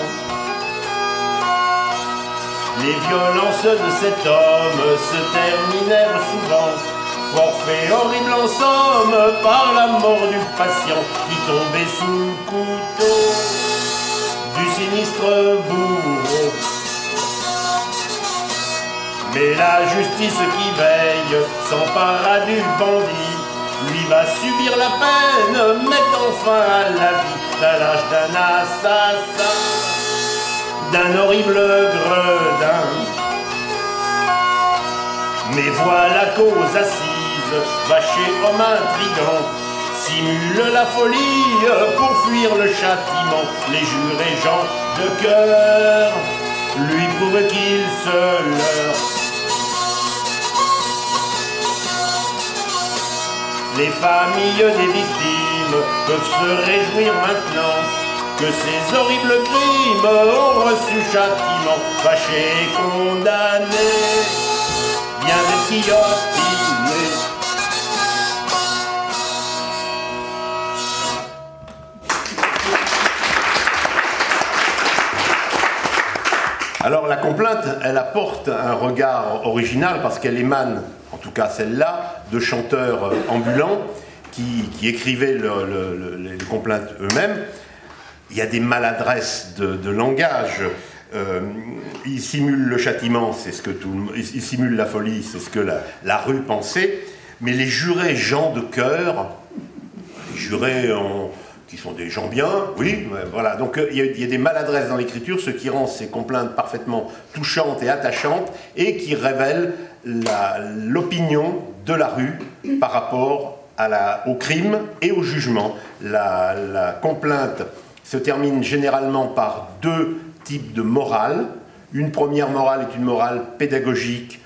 Les violences de cet homme se terminèrent souvent, forfait horrible en somme, par la mort du patient qui tombait sous le couteau du sinistre bourreau. Mais la justice qui veille s'empara du bandit, lui va subir la peine, mettant fin à la vie d'un lâche d'un assassin, d'un horrible gredin. Mais voilà cause assise, vaché homme intrigant, simule la folie pour fuir le châtiment. Les jurés gens de cœur lui prouvent qu'il se leurre. Les familles des victimes peuvent se réjouir maintenant que ces horribles crimes ont reçu châtiment, fâché et condamné, bien des. Alors la complainte, elle apporte un regard original parce qu'elle émane, en tout cas celle-là, de chanteurs ambulants qui, écrivaient le- le- le- les complaintes eux-mêmes. Il y a des maladresses de, langage. Euh, ils simulent le châtiment, c'est ce que tout le ils simulent la folie, c'est ce que la, la rue pensait. Mais les jurés gens de cœur, les jurés en- qui sont des gens bien, oui, voilà. Donc euh, il y, a- des maladresses dans l'écriture, ce qui rend ces complaintes parfaitement touchantes et attachantes, et qui révèlent la- l'opinion de la rue par rapport au crime et au jugement. La, la complainte se termine généralement par deux types de morale. Une première morale est une morale pédagogique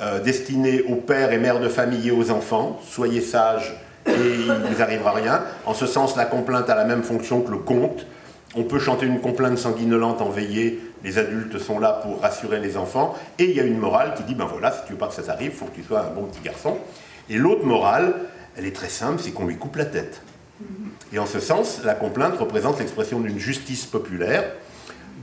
euh, destinée aux pères et mères de famille et aux enfants. Soyez sages et il ne vous arrivera rien. En ce sens, la complainte a la même fonction que le conte. On peut chanter une complainte sanguinolente en veillée, les adultes sont là pour rassurer les enfants, et il y a une morale qui dit, ben voilà, si tu veux pas que ça t'arrive, il faut que tu sois un bon petit garçon. Et l'autre morale, elle est très simple, c'est qu'on lui coupe la tête. Et en ce sens, la complainte représente l'expression d'une justice populaire,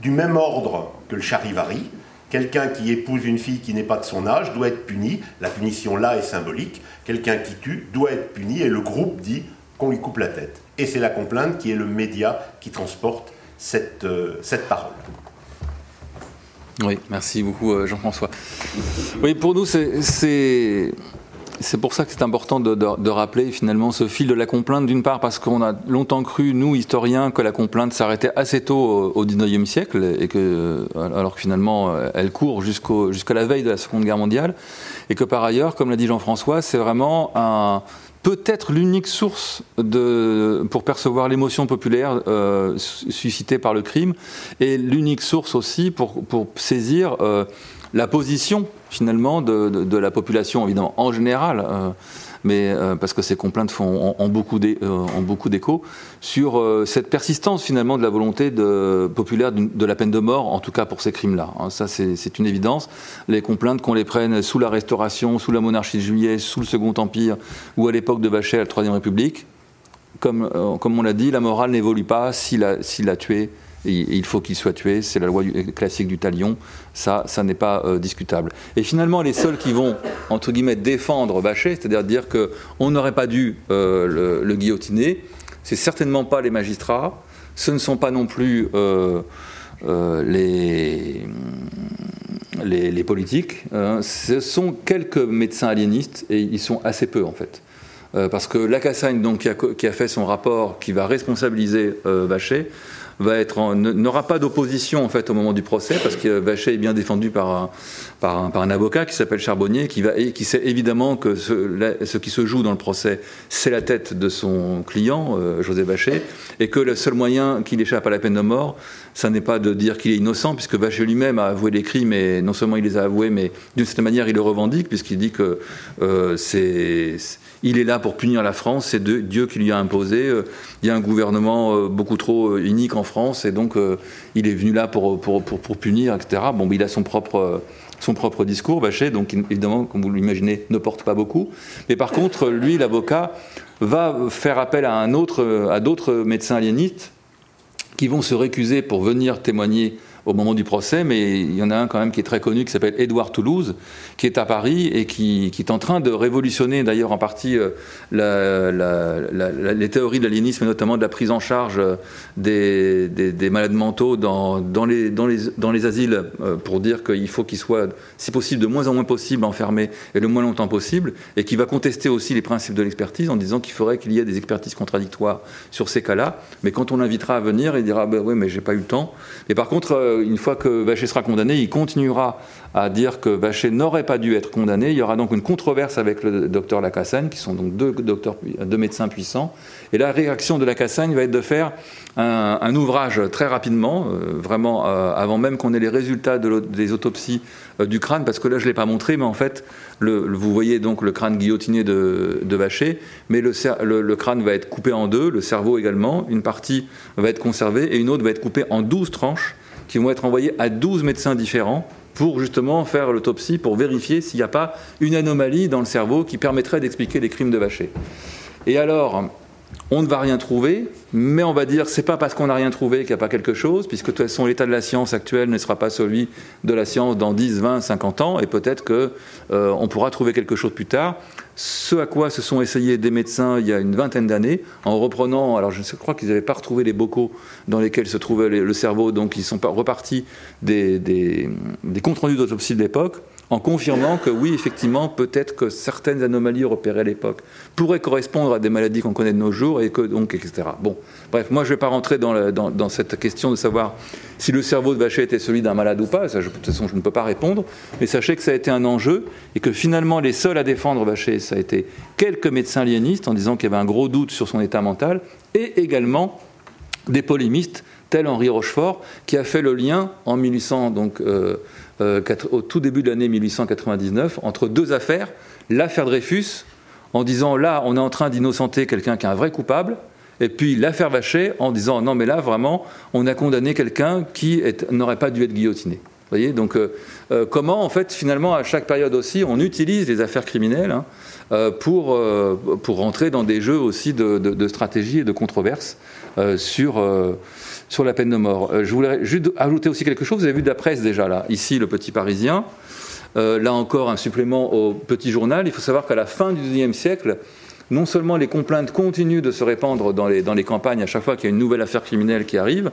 du même ordre que le charivari. Quelqu'un qui épouse une fille qui n'est pas de son âge doit être puni. La punition là est symbolique. Quelqu'un qui tue doit être puni et le groupe dit qu'on lui coupe la tête. Et c'est la complainte qui est le média qui transporte cette, euh, parole. Oui, merci beaucoup euh, Jean-François. Oui, pour nous, c'est- c'est pour ça que c'est important de, de- de rappeler finalement ce fil de la complainte, d'une part parce qu'on a longtemps cru, nous historiens, que la complainte s'arrêtait assez tôt au, 19e siècle, et que, alors que finalement euh, elle court jusqu'à la veille de la Seconde Guerre mondiale, et que par ailleurs, comme l'a dit Jean-François, c'est vraiment un peut-être l'unique source de, pour percevoir l'émotion populaire euh, su- suscitée par le crime, et l'unique source aussi pour, pour saisir euh, la position finalement de, la population, évidemment en général, euh, mais euh, parce que ces complaintes font, ont, euh, beaucoup d'écho sur cette persistance finalement de la volonté populaire de la peine de mort, en tout cas pour ces crimes-là. hein. ça, c'est une évidence. Les complaintes qu'on les prenne sous la Restauration, sous la monarchie de Juillet, sous le Second Empire ou à l'époque de Bachelet à la Troisième République, comme, on l'a dit, la morale n'évolue pas s'il a, a tué il faut qu'il soit tué, c'est la loi classique du talion, ça, ça n'est pas euh, discutable. Et finalement, les seuls qui vont, entre guillemets, défendre Vacher, c'est-à-dire dire, qu'on n'aurait pas dû euh, le, guillotiner, c'est certainement pas les magistrats, ce ne sont pas non plus euh, les, les, politiques, hein. ce sont quelques médecins aliénistes, et ils sont assez peu en fait. parce que Lacassagne, donc, qui a, qui a, fait son rapport qui va responsabiliser Vacher, n'aura pas d'opposition en fait au moment du procès parce que Vacher est bien défendu par par un, avocat qui s'appelle Charbonnier qui va qui sait évidemment que ce, qui se joue dans le procès c'est la tête de son client euh, José Vacher et que le seul moyen qu'il échappe à la peine de mort ça n'est pas de dire qu'il est innocent puisque Vacher lui-même a avoué les crimes et non seulement il les a avoués mais d'une certaine manière il le revendique puisqu'il dit que euh, c'est il est là pour punir la France, c'est Dieu qui lui a imposé. Euh, il y a un gouvernement beaucoup trop unique en France, et donc il est venu là pour, pour, punir, etc. Bon, il a son propre, son propre discours, Bachet, donc évidemment, comme vous l'imaginez, ne porte pas beaucoup. Mais par contre, lui, l'avocat, va faire appel à, à d'autres médecins aliénistes qui vont se récuser pour venir témoigner au moment du procès, mais il y en a un quand même qui est très connu, qui s'appelle Édouard Toulouse, qui est à Paris et qui, est en train de révolutionner d'ailleurs en partie euh, les théories de l'aliénisme et notamment de la prise en charge des, malades mentaux dans, les, asiles euh, pour dire qu'il faut qu'ils soient, si possible, de moins en moins possible enfermés et le moins longtemps possible, et qui va contester aussi les principes de l'expertise en disant qu'il faudrait qu'il y ait des expertises contradictoires sur ces cas-là, mais quand on l'invitera à venir, il dira ben oui, mais j'ai pas eu le temps. Et par contre, euh, une fois que Vacher sera condamné, il continuera à dire que Vacher n'aurait pas dû être condamné. Il y aura donc une controverse avec le docteur Lacassagne, qui sont donc deux, médecins puissants. Et la réaction de Lacassagne va être de faire un, ouvrage très rapidement, euh, vraiment euh, avant même qu'on ait les résultats des autopsies euh, du crâne, parce que là je ne l'ai pas montré, mais en fait, vous voyez donc le crâne guillotiné de, Vacher, mais le, crâne va être coupé en deux, le cerveau également, une partie va être conservée et une autre va être coupée en douze tranches qui vont être envoyés à 12 médecins différents pour justement faire l'autopsie, pour vérifier s'il n'y a pas une anomalie dans le cerveau qui permettrait d'expliquer les crimes de Vacher. Et alors, on ne va rien trouver, mais on va dire c'est pas parce qu'on n'a rien trouvé qu'il n'y a pas quelque chose, puisque de toute façon l'état de la science actuelle ne sera pas celui de la science dans 10, 20, 50 ans, et peut-être qu'on euh, pourra trouver quelque chose plus tard. Ce à quoi se sont essayés des médecins il y a une vingtaine d'années, en reprenant, alors je crois qu'ils n'avaient pas retrouvé les bocaux dans lesquels se trouvait le cerveau, donc ils sont repartis des, des comptes rendus d'autopsie de l'époque, en confirmant que oui, effectivement, peut-être que certaines anomalies repérées à l'époque pourraient correspondre à des maladies qu'on connaît de nos jours, et que donc, etc. Bon, bref, moi je ne vais pas rentrer dans, cette question de savoir si le cerveau de Vacher était celui d'un malade ou pas, de toute façon je ne peux pas répondre, mais sachez que ça a été un enjeu, et que finalement les seuls à défendre Vacher, ça a été quelques médecins liénistes en disant qu'il y avait un gros doute sur son état mental, et également des polémistes tel Henri Rochefort, qui a fait le lien en 1800, donc, euh, euh, au tout début de l'année 1899, entre deux affaires, l'affaire Dreyfus, en disant là, on est en train d'innocenter quelqu'un qui est un vrai coupable, et puis l'affaire Vachet, en disant non, mais là, vraiment, on a condamné quelqu'un qui n'aurait pas dû être guillotiné. Vous voyez, donc euh, comment, en fait, finalement, à chaque période aussi, on utilise les affaires criminelles hein, pour, pour rentrer dans des jeux aussi de, de stratégie et de controverses sur sur la peine de mort. Euh, je voulais juste ajouter aussi quelque chose. Vous avez vu de la presse déjà là, ici le Petit Parisien. Euh, là encore un supplément au Petit Journal. Il faut savoir qu'à la fin du XIXe siècle, non seulement les complaintes continuent de se répandre dans les, dans campagnes à chaque fois qu'il y a une nouvelle affaire criminelle qui arrive,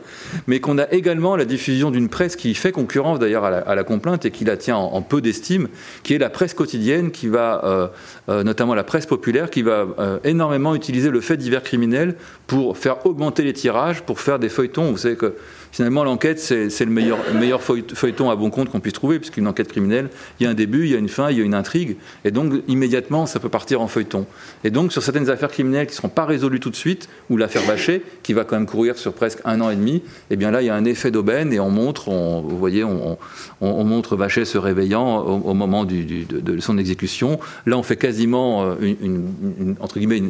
mais qu'on a également la diffusion d'une presse qui fait concurrence d'ailleurs à, la, complainte et qui la tient en, peu d'estime, qui est la presse quotidienne, qui va, euh, euh, notamment la presse populaire, qui va euh, énormément utiliser le fait divers criminel pour faire augmenter les tirages, pour faire des feuilletons. Vous savez que finalement, l'enquête, c'est le meilleur, feuilleton à bon compte qu'on puisse trouver, puisqu'une enquête criminelle, il y a un début, il y a une fin, il y a une intrigue, et donc immédiatement, ça peut partir en feuilleton. Et donc, sur certaines affaires criminelles qui ne seront pas résolues tout de suite, ou l'affaire Bachet, qui va quand même courir sur presque un an et demi, eh bien là, il y a un effet d'aubaine, et on montre, vous voyez, on, montre Bachet se réveillant au, moment de, son exécution. Là, on fait quasiment euh, une, entre guillemets,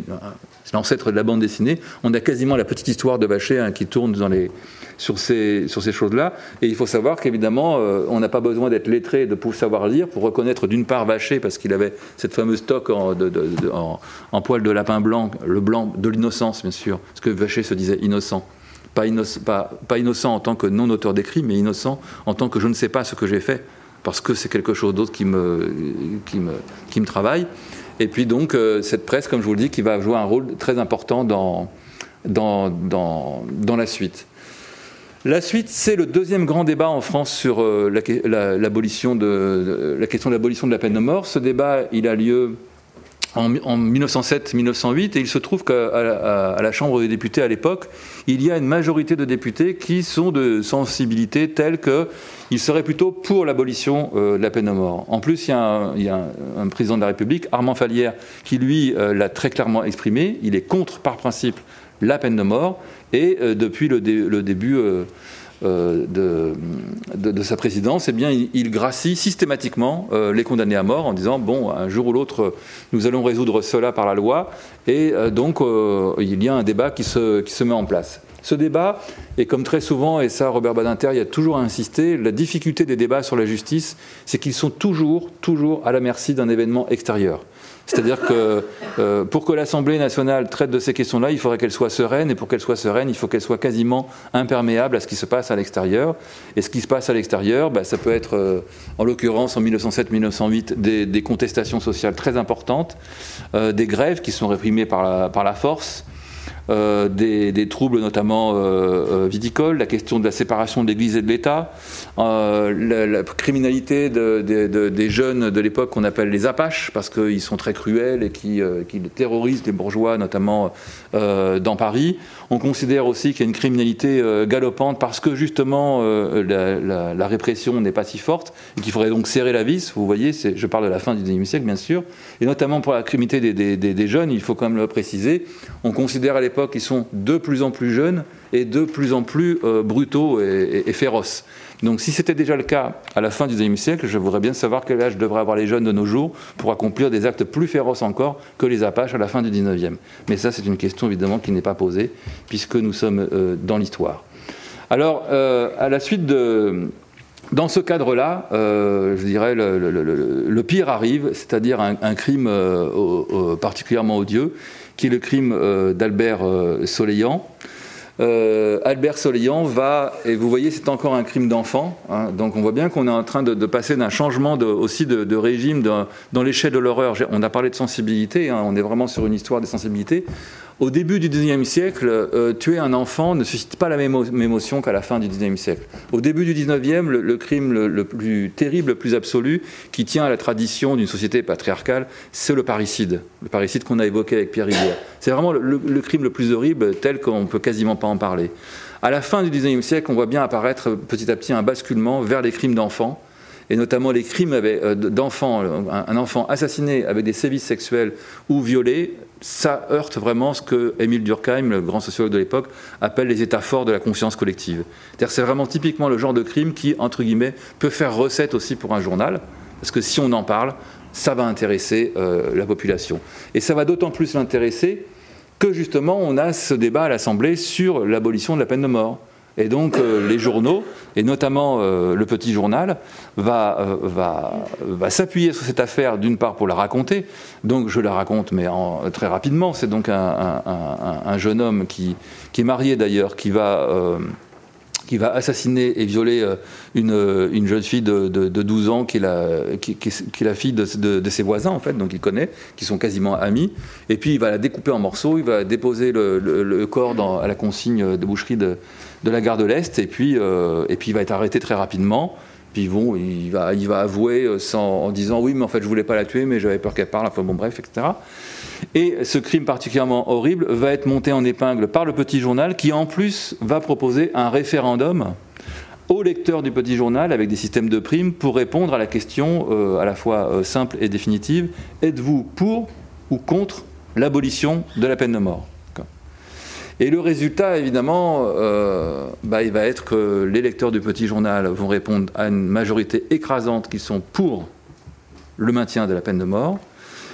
c'est l'ancêtre de la bande dessinée. On a quasiment la petite histoire de Bachet hein, qui tourne dans les sur ces, sur ces choses-là. Et il faut savoir qu'évidemment, euh, on n'a pas besoin d'être lettré, de pouvoir savoir lire pour reconnaître d'une part Vacher, parce qu'il avait cette fameuse toque en, en, poil de lapin blanc, le blanc de l'innocence, bien sûr, parce que Vacher se disait innocent Pas, innocent en tant que non auteur des mais innocent en tant que je ne sais pas ce que j'ai fait, parce que c'est quelque chose d'autre qui me, qui, me, qui me travaille. Et puis donc, euh, cette presse, comme je vous le dis, qui va jouer un rôle très important dans, dans, dans, la suite. La suite, c'est le deuxième grand débat en France sur euh, la question de l'abolition de la peine de mort. Ce débat, il a lieu en, 1907-1908 et il se trouve qu'à la Chambre des députés à l'époque, il y a une majorité de députés qui sont de sensibilité telle qu'ils seraient plutôt pour l'abolition euh, de la peine de mort. En plus, il y a un, président de la République, Armand Falière, qui lui euh, l'a très clairement exprimé. Il est contre, par principe, la peine de mort et euh, depuis le, début euh, de, sa présidence, eh bien, il, gracie systématiquement euh, les condamnés à mort en disant bon, un jour ou l'autre, nous allons résoudre cela par la loi, et euh, donc il y a un débat qui se met en place. Ce débat, et comme très souvent, et ça Robert Badinter y a toujours insisté, la difficulté des débats sur la justice, c'est qu'ils sont toujours, toujours à la merci d'un événement extérieur. C'est-à-dire que euh, pour que l'Assemblée nationale traite de ces questions-là, il faudrait qu'elle soit sereine, et pour qu'elle soit sereine, il faut qu'elle soit quasiment imperméable à ce qui se passe à l'extérieur. Et ce qui se passe à l'extérieur, bah, ça peut être, euh, en l'occurrence, en 1907-1908, des, contestations sociales très importantes, euh, des grèves qui sont réprimées par la force, euh, des, troubles notamment euh, euh, viticoles, la question de la séparation de l'Église et de l'État, la, criminalité des jeunes de l'époque qu'on appelle les Apaches, parce qu'ils sont très cruels et qui, terrorisent les bourgeois, notamment dans Paris. On considère aussi qu'il y a une criminalité galopante parce que justement la, répression n'est pas si forte et qu'il faudrait donc serrer la vis. Vous voyez, je parle de la fin du XIXe siècle, bien sûr, et notamment pour la criminalité des, des jeunes, il faut quand même le préciser. On considère à l'époque qui sont de plus en plus jeunes et de plus en plus euh, brutaux et, féroces. Donc si c'était déjà le cas à la fin du XIXe siècle, je voudrais bien savoir quel âge devraient avoir les jeunes de nos jours pour accomplir des actes plus féroces encore que les Apaches à la fin du XIXe. Mais ça, c'est une question évidemment qui n'est pas posée, puisque nous sommes euh, dans l'histoire. Alors, euh, à la suite de... Dans ce cadre-là, je dirais, le, pire arrive, c'est-à-dire un, crime particulièrement odieux, qui est le crime euh, d'Albert euh, Soleillant. Euh, Albert Soleillant va, et vous voyez, c'est encore un crime d'enfant. Hein. donc on voit bien qu'on est en train de, passer d'un changement aussi de, régime dans l'échelle de l'horreur. On a parlé de sensibilité, hein. on est vraiment sur une histoire des sensibilités. Au début du XIXe siècle, euh, tuer un enfant ne suscite pas la même émotion qu'à la fin du XIXe siècle. Au début du XIXe, le, le crime le, plus terrible, le plus absolu, qui tient à la tradition d'une société patriarcale, c'est le parricide. Le parricide qu'on a évoqué avec Pierre Rivière. C'est vraiment le, crime le plus horrible, tel qu'on ne peut quasiment pas en parler. À la fin du XIXe siècle, on voit bien apparaître petit à petit un basculement vers les crimes d'enfants et notamment les crimes euh, d'enfants, un enfant assassiné avec des sévices sexuels ou violés ça heurte vraiment ce que Émile Durkheim, le grand sociologue de l'époque, appelle les états forts de la conscience collective. C'est vraiment typiquement le genre de crime qui, entre guillemets, peut faire recette aussi pour un journal, parce que si on en parle, ça va intéresser euh, la population. Et ça va d'autant plus l'intéresser que justement on a ce débat à l'Assemblée sur l'abolition de la peine de mort. Et donc euh, les journaux, et notamment euh, le petit journal, va, euh, va, va s'appuyer sur cette affaire d'une part pour la raconter. Donc je la raconte, mais très rapidement. C'est donc un, un, jeune homme qui, qui est marié d'ailleurs, qui va qui va assassiner et violer une, une jeune fille de, de, 12 ans qui est la, qui, est la fille de, de, ses voisins, en fait, donc il connaît, qui sont quasiment amis. Et puis il va la découper en morceaux, il va déposer le, le, corps à la consigne de boucherie de, de la gare de l'Est, et puis, euh, et puis il va être arrêté très rapidement. Puis bon, il va, il va avouer euh, sans, en disant oui, mais en fait je voulais pas la tuer, mais j'avais peur qu'elle parle. Enfin bon, bref, etc. Et ce crime particulièrement horrible va être monté en épingle par le Petit Journal, qui en plus va proposer un référendum aux lecteurs du Petit Journal avec des systèmes de primes pour répondre à la question euh, à la fois simple et définitive êtes-vous pour ou contre l'abolition de la peine de mort? Et le résultat, évidemment, euh, bah, il va être que les lecteurs du petit journal vont répondre à une majorité écrasante qui sont pour le maintien de la peine de mort.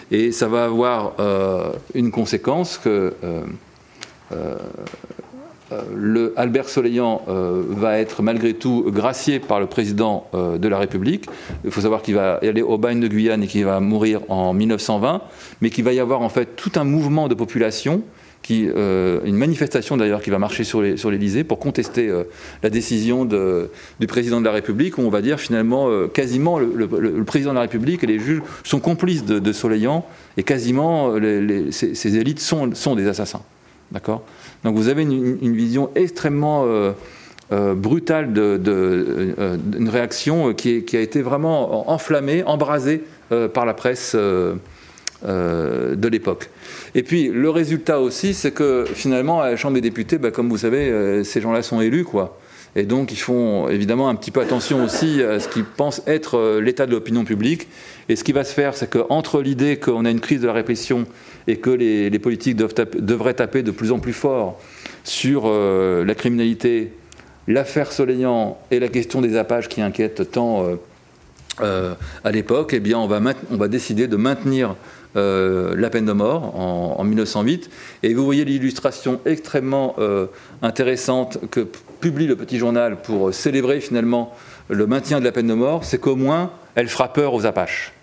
Et ça va avoir euh, une conséquence que euh, Albert Soleillant va être malgré tout gracié par le président de la République. Il faut savoir qu'il va aller au bagne de Guyane et qu'il va mourir en 1920, mais qu'il va y avoir en fait tout un mouvement de population qui, une manifestation d'ailleurs qui va marcher sur l'Elysée sur pour contester la décision du président de la République, où on va dire finalement quasiment le, président de la République et les juges sont complices de, de et quasiment ces, élites sont, des assassins. D'accord? Donc vous avez une, vision extrêmement euh, euh, brutale d'une réaction qui, a été vraiment enflammée, embrasée euh, par la presse de l'époque. Et puis le résultat aussi, c'est que finalement, à la Chambre des députés, bah, comme vous savez, ces gens-là sont élus, quoi. Et donc, ils font évidemment un petit peu attention aussi à ce qu'ils pensent être l'état de l'opinion publique. Et ce qui va se faire, c'est qu'entre l'idée qu'on a une crise de la répression et que les, politiques devraient taper de plus en plus fort sur euh, la criminalité, l'affaire Soleignant et la question des appages qui inquiètent tant euh, euh, à l'époque, eh bien, on va, décider de maintenir la peine de mort en, en, 1908. Et vous voyez l'illustration extrêmement intéressante que publie le Petit Journal pour célébrer finalement le maintien de la peine de mort, c'est qu'au moins elle fera peur aux Apaches.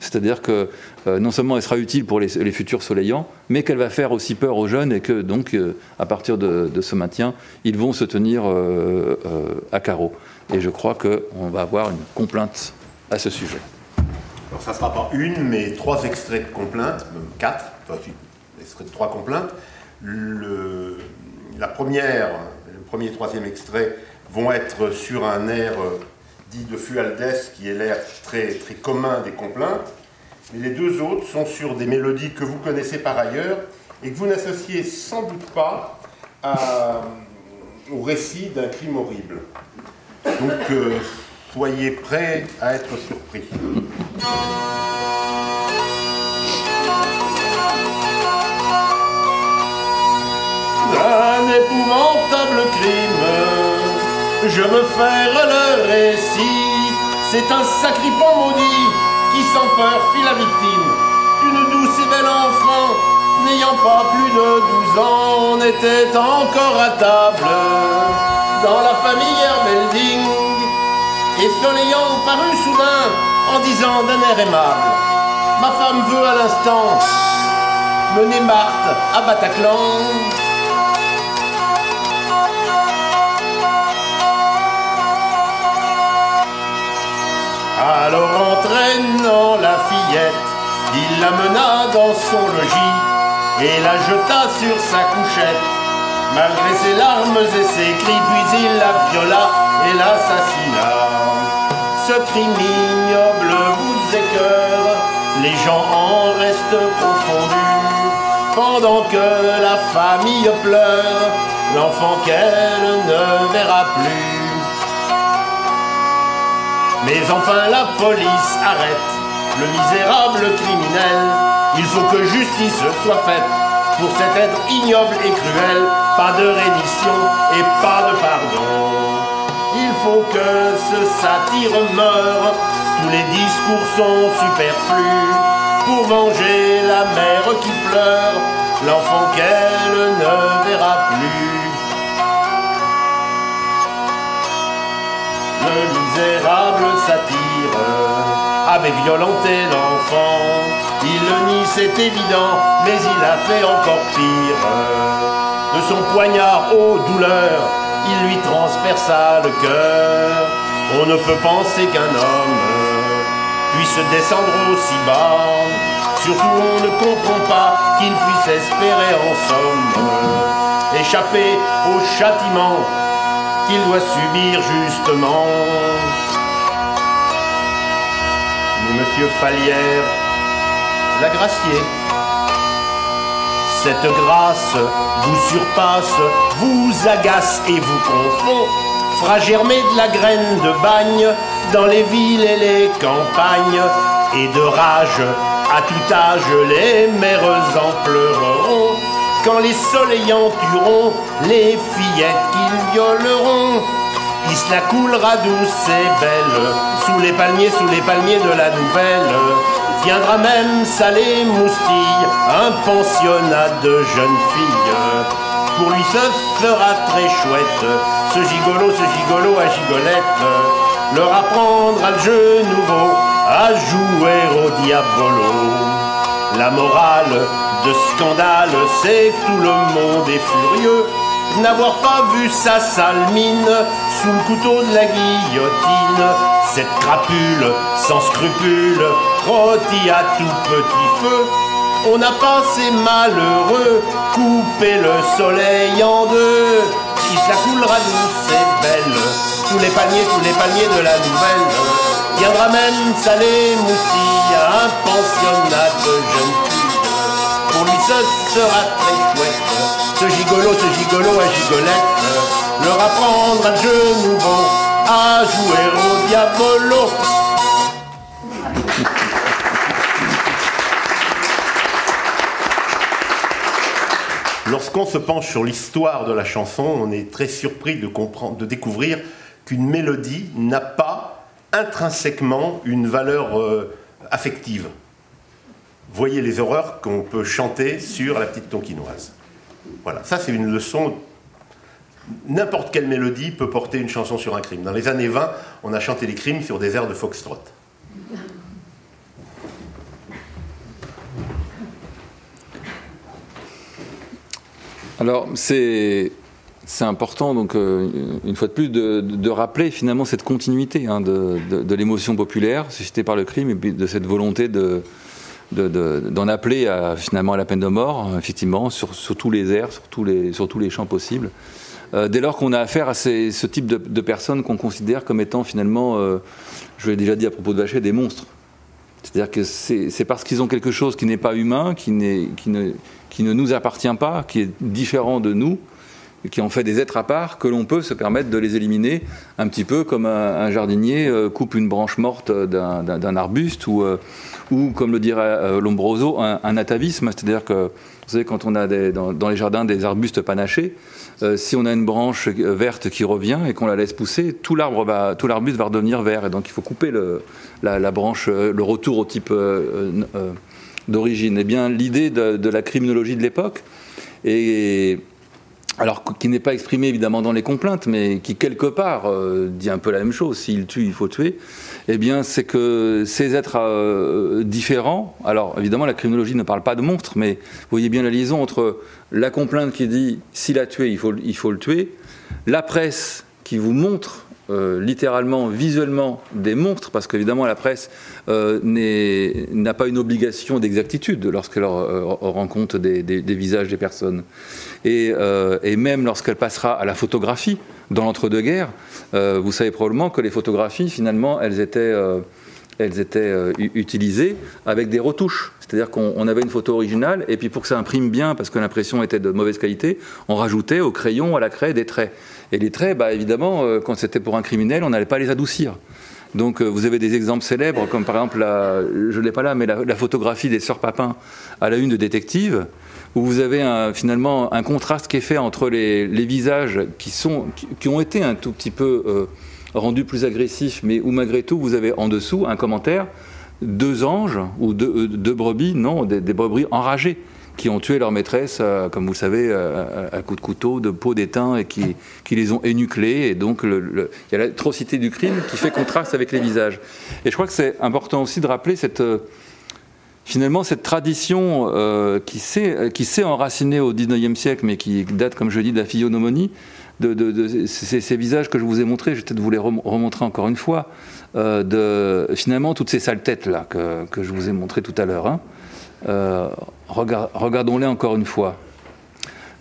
C'est-à-dire que euh, non seulement elle sera utile pour les, futurs soleillants, mais qu'elle va faire aussi peur aux jeunes et que donc euh, à partir de, ce maintien, ils vont se tenir euh, à carreau. Et je crois qu'on va avoir une complainte à ce sujet. Alors ça ne sera pas une, mais trois extraits de complainte, même quatre, enfin, extraits de trois complaintes. La première, le premier et troisième extrait vont être sur un air dit de Fualdès, qui est l'air très, très commun des complaintes. Mais les deux autres sont sur des mélodies que vous connaissez par ailleurs et que vous n'associez sans doute pas au récit d'un crime horrible. Donc euh, soyez prêts à être surpris. Un épouvantable crime je veux faire le récit. C'est un sacripant maudit qui sans peur fit la victime d'une douce et belle enfant. N'ayant pas plus de douze ans, on était encore à table dans la famille Hermelding. Et l'ayant paru soudain en disant d'un air aimable Ma femme veut à l'instant mener Marthe à Bataclan. Alors entraînant la fillette, il la mena dans son logis et la jeta sur sa couchette. Malgré ses larmes et ses cris, puis il la viola et l'assassina. Ce crime ignoble vous écœure, les gens en restent confondus. Pendant que la famille pleure, l'enfant qu'elle ne verra plus. Mais enfin la police arrête le misérable criminel. Il faut que justice soit faite pour cet être ignoble et cruel. Pas de reddition et pas de pardon. Faut que ce satire meure. Tous les discours sont superflus pour venger la mère qui pleure, l'enfant qu'elle ne verra plus. Le misérable satire avait violenté l'enfant. Il le nie, c'est évident, mais il a fait encore pire. De son poignard aux douleurs, il lui transperça le cœur. On ne peut penser qu'un homme puisse descendre aussi bas. Surtout on ne comprend pas qu'il puisse espérer en somme échapper au châtiment qu'il doit subir justement. Mais monsieur Falière, la gracier, cette grâce vous surpasse, vous agace et vous confond, fera germer de la graine de bagne dans les villes et les campagnes, et de rage à tout âge les mères en pleureront quand les soleillants tueront les fillettes qu'ils violeront. Il se la coulera douce et belle, sous les palmiers, sous les palmiers de la nouvelle. Viendra même salé moustille, un pensionnat de jeunes filles. Pour lui ce sera très chouette, ce gigolo, ce gigolo à gigolette. Leur apprendra le jeu nouveau, à jouer au diabolo. La morale de scandale, c'est tout le monde est furieux n'avoir pas vu sa sale mine sous le couteau de la guillotine. Cette crapule sans scrupule, rôtie à tout petit feu. On a passé malheureux, coupé le soleil en deux. Il se la coulera douce et belle, tous les palmiers, tous les palmiers de la nouvelle. Viendra même salé moussi à un pensionnat de jeunes filles. Pour lui ce sera très chouette ce gigolo, ce gigolo à gigolette, leur apprendre à jeu nouveau, à jouer au diabolo. Lorsqu'on se penche sur l'histoire de la chanson, on est très surpris de, découvrir qu'une mélodie n'a pas intrinsèquement une valeur euh, affective. Voyez les horreurs qu'on peut chanter sur la petite tonkinoise. Voilà, ça c'est une leçon. N'importe quelle mélodie peut porter une chanson sur un crime. Dans les années 20, on a chanté les crimes sur des airs de foxtrot. Alors, c'est. important, donc, euh, une fois de plus, de, rappeler finalement cette continuité hein, de, de l'émotion populaire suscitée par le crime et puis de cette volonté de, d'en appeler à, finalement à la peine de mort, effectivement, sur, tous les airs, sur tous les, sur tous les champs possibles. Euh, dès lors qu'on a affaire à ce type de, personnes qu'on considère comme étant finalement, euh, je l'ai déjà dit à propos de Vachet, des monstres. C'est-à-dire que c'est parce qu'ils ont quelque chose qui n'est pas humain, qui, qui, ne, qui ne nous appartient pas, qui est différent de nous, qui en fait des êtres à part, que l'on peut se permettre de les éliminer un petit peu comme un, jardinier euh, coupe une branche morte d'un arbuste ou, euh, ou, comme le dirait euh, Lombroso, un, atavisme, c'est-à-dire que vous savez, quand on a dans, les jardins des arbustes panachés, si on a une branche verte qui revient et qu'on la laisse pousser, tout l'arbre va, tout l'arbuste va redevenir vert. Et donc il faut couper le, la, branche, le retour au type d'origine. Eh bien, l'idée de, la criminologie de l'époque est alors qui n'est pas exprimé évidemment dans les complaintes, mais qui quelque part euh, dit un peu la même chose. S'il tue, il faut tuer. Eh bien, c'est que ces êtres euh, différents. Alors, évidemment, la criminologie ne parle pas de monstres, mais vous voyez bien la liaison entre la complainte qui dit s'il a tué, il faut, il faut le tuer, la presse qui vous montre euh, littéralement, visuellement, des monstres, parce qu'évidemment la presse euh, n'a pas une obligation d'exactitude lorsqu'elle euh, rend compte des, visages des personnes. Et, même lorsqu'elle passera à la photographie dans l'entre-deux-guerres, vous savez probablement que les photographies, finalement, elles étaient utilisées avec des retouches. C'est-à-dire qu'on avait une photo originale, et puis pour que ça imprime bien, parce que l'impression était de mauvaise qualité, on rajoutait au crayon, à la craie, des traits. Et les traits, bah, évidemment, euh, quand c'était pour un criminel, on n'allait pas les adoucir. Donc euh, vous avez des exemples célèbres, comme par exemple, je ne l'ai pas là, mais la, photographie des sœurs Papin à la une de détective, où vous avez finalement un contraste qui est fait entre les, visages qui, sont, qui, ont été un tout petit peu euh, rendus plus agressifs, mais où malgré tout, vous avez en dessous un commentaire, deux anges, ou deux, brebis, non, des brebis enragées qui ont tué leur maîtresse, euh, comme vous le savez, euh, à, coups de couteau, de peau d'étain, et qui, les ont énuclés. Et donc, il y a l'atrocité du crime qui fait contraste avec les visages. Et je crois que c'est important aussi de rappeler cette, euh, finalement cette tradition qui s'est enracinée au XIXe siècle, mais qui date, comme je dis, de la physionomonie, de, ces, visages que je vous ai montrés, je vais peut-être vous les remontrer encore une fois, de finalement toutes ces sales têtes là que, que je vous ai montrées tout à l'heure. Hein. Regardons-les encore une fois.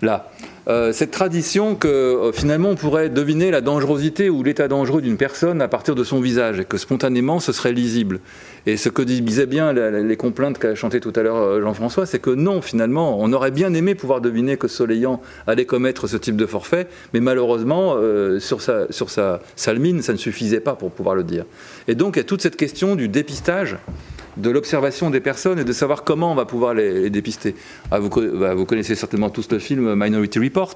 Là. Euh, cette tradition que euh, finalement on pourrait deviner la dangerosité ou l'état dangereux d'une personne à partir de son visage et que spontanément ce serait lisible. Et ce que disaient bien les complaintes qu'a chanté tout à l'heure Jean-François, c'est que non, finalement, on aurait bien aimé pouvoir deviner que Soleillant allait commettre ce type de forfait, mais malheureusement, sur, sa, sur sa salmine, ça ne suffisait pas pour pouvoir le dire. Et donc il y a toute cette question du dépistage de l'observation des personnes et de savoir comment on va pouvoir les, dépister. Ah, bah, vous, connaissez certainement tous le film Minority Report,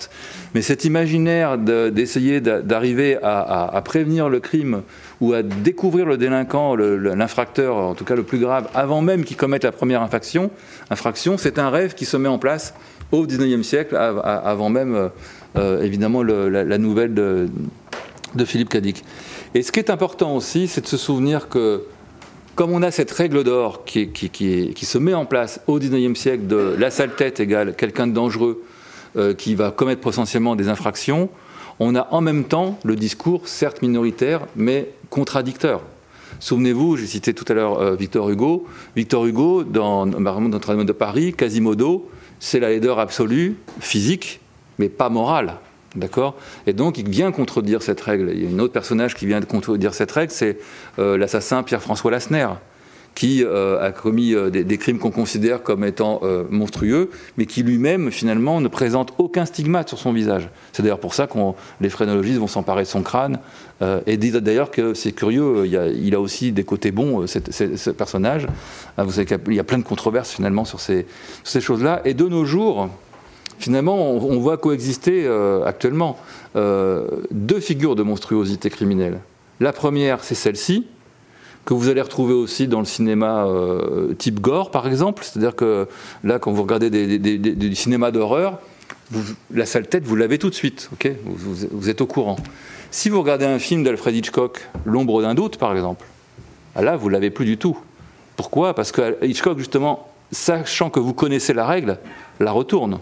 mais cet imaginaire d'essayer d'arriver à, prévenir le crime ou à découvrir le délinquant, l'infracteur, en tout cas le plus grave, avant même qu'il commette la première infraction, infraction c'est un rêve qui se met en place au XIXe siècle, avant même euh, évidemment la, nouvelle de, de Philippe Cadic. Et ce qui est important aussi, c'est de se souvenir que comme on a cette règle d'or qui, se met en place au XIXe siècle de la sale tête égale quelqu'un de dangereux euh, qui va commettre potentiellement des infractions, on a en même temps le discours, certes minoritaire, mais contradicteur. Souvenez-vous, j'ai cité tout à l'heure euh, Victor Hugo. Victor Hugo, dans Notre-Dame de Paris, Quasimodo, c'est la laideur absolue, physique, mais pas morale. D'accord Et donc, il vient contredire cette règle. Il y a un autre personnage qui vient contredire cette règle, c'est euh, l'assassin Pierre-François Lassner, qui euh, a commis euh, des, crimes qu'on considère comme étant monstrueux, mais qui lui-même, finalement, ne présente aucun stigmate sur son visage. C'est d'ailleurs pour ça que les phrénologistes vont s'emparer de son crâne et disent d'ailleurs que c'est curieux, il, a, il a, aussi des côtés bons, ce personnage. Ah, vous savez qu'il y a plein de controverses, finalement, sur ces, ces choses-là. Et de nos jours, finalement, on, voit coexister euh, actuellement euh, deux figures de monstruosité criminelle. La première, c'est celle-ci, que vous allez retrouver aussi dans le cinéma euh, type gore, par exemple. C'est-à-dire que là, quand vous regardez des, des, du cinéma d'horreur, la sale tête, vous l'avez tout de suite, ok? Vous, vous, êtes au courant. Si vous regardez un film d'Alfred Hitchcock, L'ombre d'un doute, par exemple, ah là, vous l'avez plus du tout. Pourquoi? Parce que Hitchcock, justement, sachant que vous connaissez la règle, la retourne.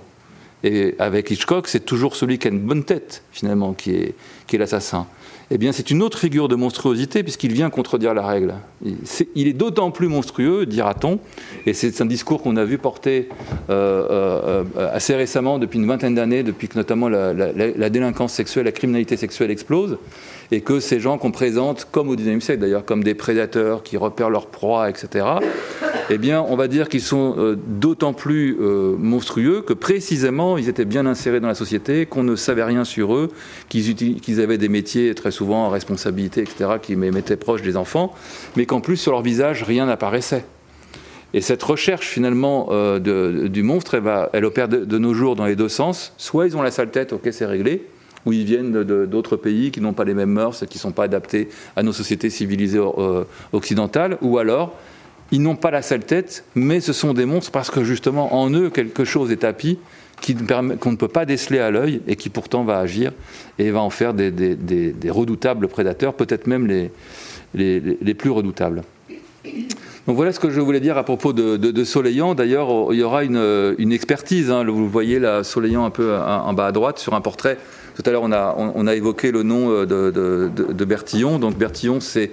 Et avec Hitchcock, c'est toujours celui qui a une bonne tête, finalement, qui est, qui est l'assassin. Eh bien, c'est une autre figure de monstruosité, puisqu'il vient contredire la règle. il est d'autant plus monstrueux, dira-t-on, et c'est un discours qu'on a vu porter euh, euh, assez récemment, depuis une vingtaine d'années, depuis que notamment la, la, la, délinquance sexuelle, la criminalité sexuelle explose, et que ces gens qu'on présente, comme au XIXe siècle d'ailleurs, comme des prédateurs qui repèrent leur proie, etc., eh bien, on va dire qu'ils sont euh, d'autant plus euh, monstrueux que précisément, ils étaient bien insérés dans la société, qu'on ne savait rien sur eux, qu'ils qu avaient des métiers très souvent en responsabilité, etc., qui mettaient proches des enfants, mais qu'en plus, sur leur visage, rien n'apparaissait. Et cette recherche finalement euh, du monstre, elle, elle opère de, nos jours dans les deux sens. Soit ils ont la sale tête, ok, c'est réglé, ou ils viennent d'autres pays qui n'ont pas les mêmes mœurs, qui ne sont pas adaptés à nos sociétés civilisées occidentales, ou alors ils n'ont pas la sale tête, mais ce sont des monstres parce que justement en eux quelque chose est tapis qu'on ne peut pas déceler à l'œil et qui pourtant va agir et va en faire des, redoutables prédateurs, peut-être même les, les, plus redoutables. Donc voilà ce que je voulais dire à propos de, de, de Soleillant. D'ailleurs, il y aura une, une expertise. Hein. Vous voyez là, Soleillant un peu en bas à droite sur un portrait tout à l'heure, on a, on, a, évoqué le nom euh, de, de Bertillon. Donc Bertillon, c'est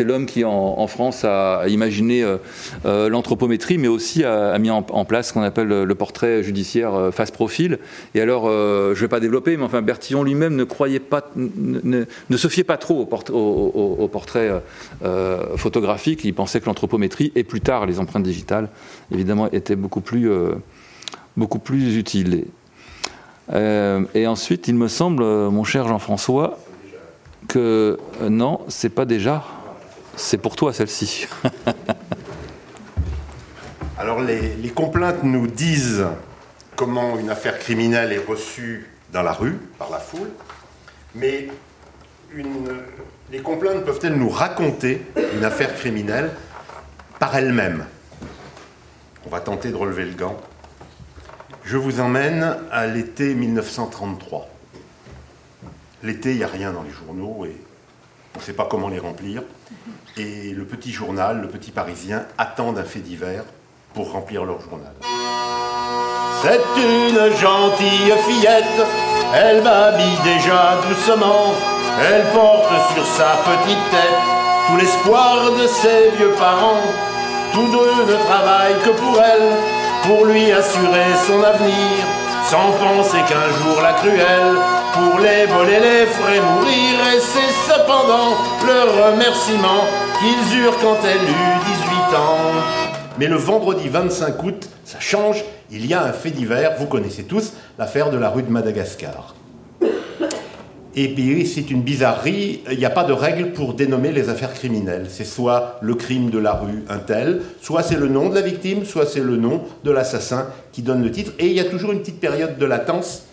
l'homme qui, en, France, a imaginé euh, euh, l'anthropométrie, mais aussi a, mis en, place ce qu'on appelle le portrait judiciaire euh, face profil. Et alors, euh, je ne vais pas développer, mais enfin, Bertillon lui-même ne croyait pas, ne, se fiait pas trop au, port, au, portrait euh, photographique. Il pensait que l'anthropométrie et plus tard les empreintes digitales, évidemment, étaient beaucoup plus, beaucoup plus utiles. Euh, et ensuite, il me semble, euh, mon cher Jean-François, que euh, non, c'est pas déjà. C'est pour toi celle-ci. Alors les, complaintes nous disent comment une affaire criminelle est reçue dans la rue, par la foule, mais les complaintes peuvent-elles nous raconter une affaire criminelle par elle-même On va tenter de relever le gant. Je vous emmène à l'été 1933. L'été, il n'y a rien dans les journaux et on ne sait pas comment les remplir. Et le petit journal, le petit parisien, attendent un fait divers pour remplir leur journal. C'est une gentille fillette, elle m'habille déjà doucement, elle porte sur sa petite tête tout l'espoir de ses vieux parents. Tous deux ne travaillent que pour elle, pour lui assurer son avenir, sans penser qu'un jour la cruelle, pour les voler, les ferait mourir, et c'est cependant le remerciement qu'ils eurent quand elle eut 18 ans. Mais le vendredi 25 août, ça change, il y a un fait divers, vous connaissez tous, l'affaire de la rue de Madagascar. Et puis c'est une bizarrerie, il n'y a pas de règle pour dénommer les affaires criminelles. C'est soit le crime de la rue, un tel, soit c'est le nom de la victime, soit c'est le nom de l'assassin qui donne le titre. Et il y a toujours une petite période de latence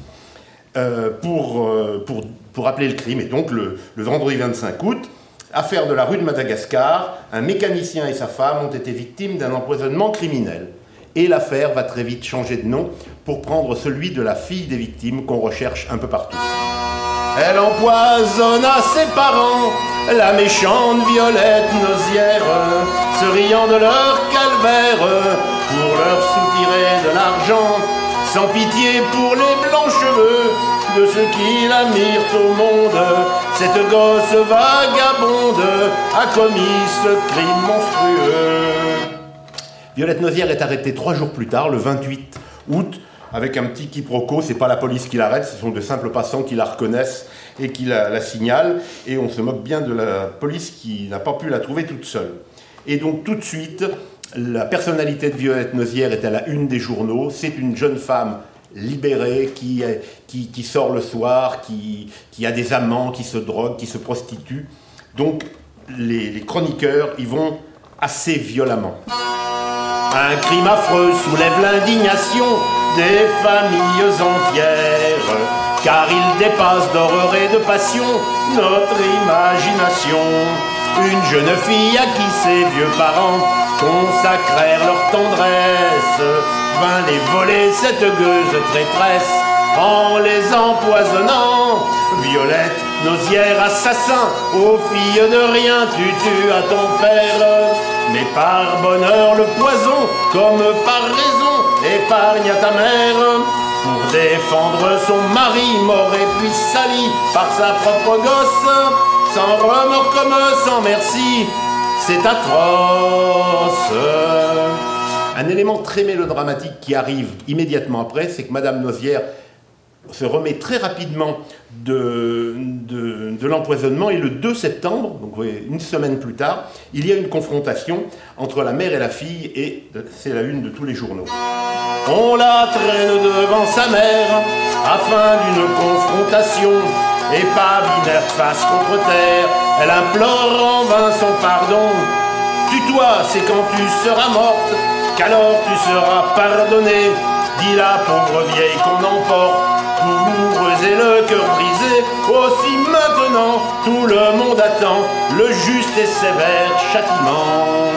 euh, pour, euh, pour, appeler le crime. Et donc le, le, vendredi 25 août, affaire de la rue de Madagascar, un mécanicien et sa femme ont été victimes d'un empoisonnement criminel. Et l'affaire va très vite changer de nom pour prendre celui de la fille des victimes qu'on recherche un peu partout. Elle empoisonna ses parents la méchante Violette Nosière, se riant de leur calvaire pour leur soutirer de l'argent, sans pitié pour les cheveux de ceux qui la mirent au monde. Cette gosse vagabonde a commis ce crime monstrueux. Violette Nozière est arrêtée trois jours plus tard, le 28 août, avec un petit quiproquo. C'est pas la police qui l'arrête, ce sont de simples passants qui la reconnaissent et qui la, la signalent. Et on se moque bien de la police qui n'a pas pu la trouver toute seule. Et donc tout de suite, la personnalité de Violette Nozière est à la une des journaux. C'est une jeune femme libérée qui, qui, sort le soir, qui, qui, a des amants, qui se drogue, qui se prostitue. Donc les, les chroniqueurs y vont assez violemment. Un crime affreux soulève l'indignation des familles entières, car il dépasse d'horreur et de passion notre imagination. Une jeune fille à qui ses vieux parents consacrèrent leur tendresse, vint les voler cette gueuse traîtresse en les empoisonnant. Violette, nosière, assassin, aux filles de rien, tu tues à ton père. Mais par bonheur, le poison, comme par raison, épargne à ta mère. Pour défendre son mari, mort et puis sali par sa propre gosse, sans remords comme sans merci, c'est atroce. Un élément très mélodramatique qui arrive immédiatement après, c'est que Madame Nozière se remet très rapidement de, l'empoisonnement et le 2 septembre, donc une semaine plus tard, il y a une confrontation entre la mère et la fille et c'est la une de tous les journaux. On la traîne devant sa mère afin d'une confrontation et pas face contre terre, elle implore en vain son pardon. Tue-toi, c'est quand tu seras morte qu'alors tu seras pardonné. Dit la pauvre vieille qu'on emporte douloureuse et le cœur brisé, aussi maintenant tout le monde attend le juste et sévère châtiment.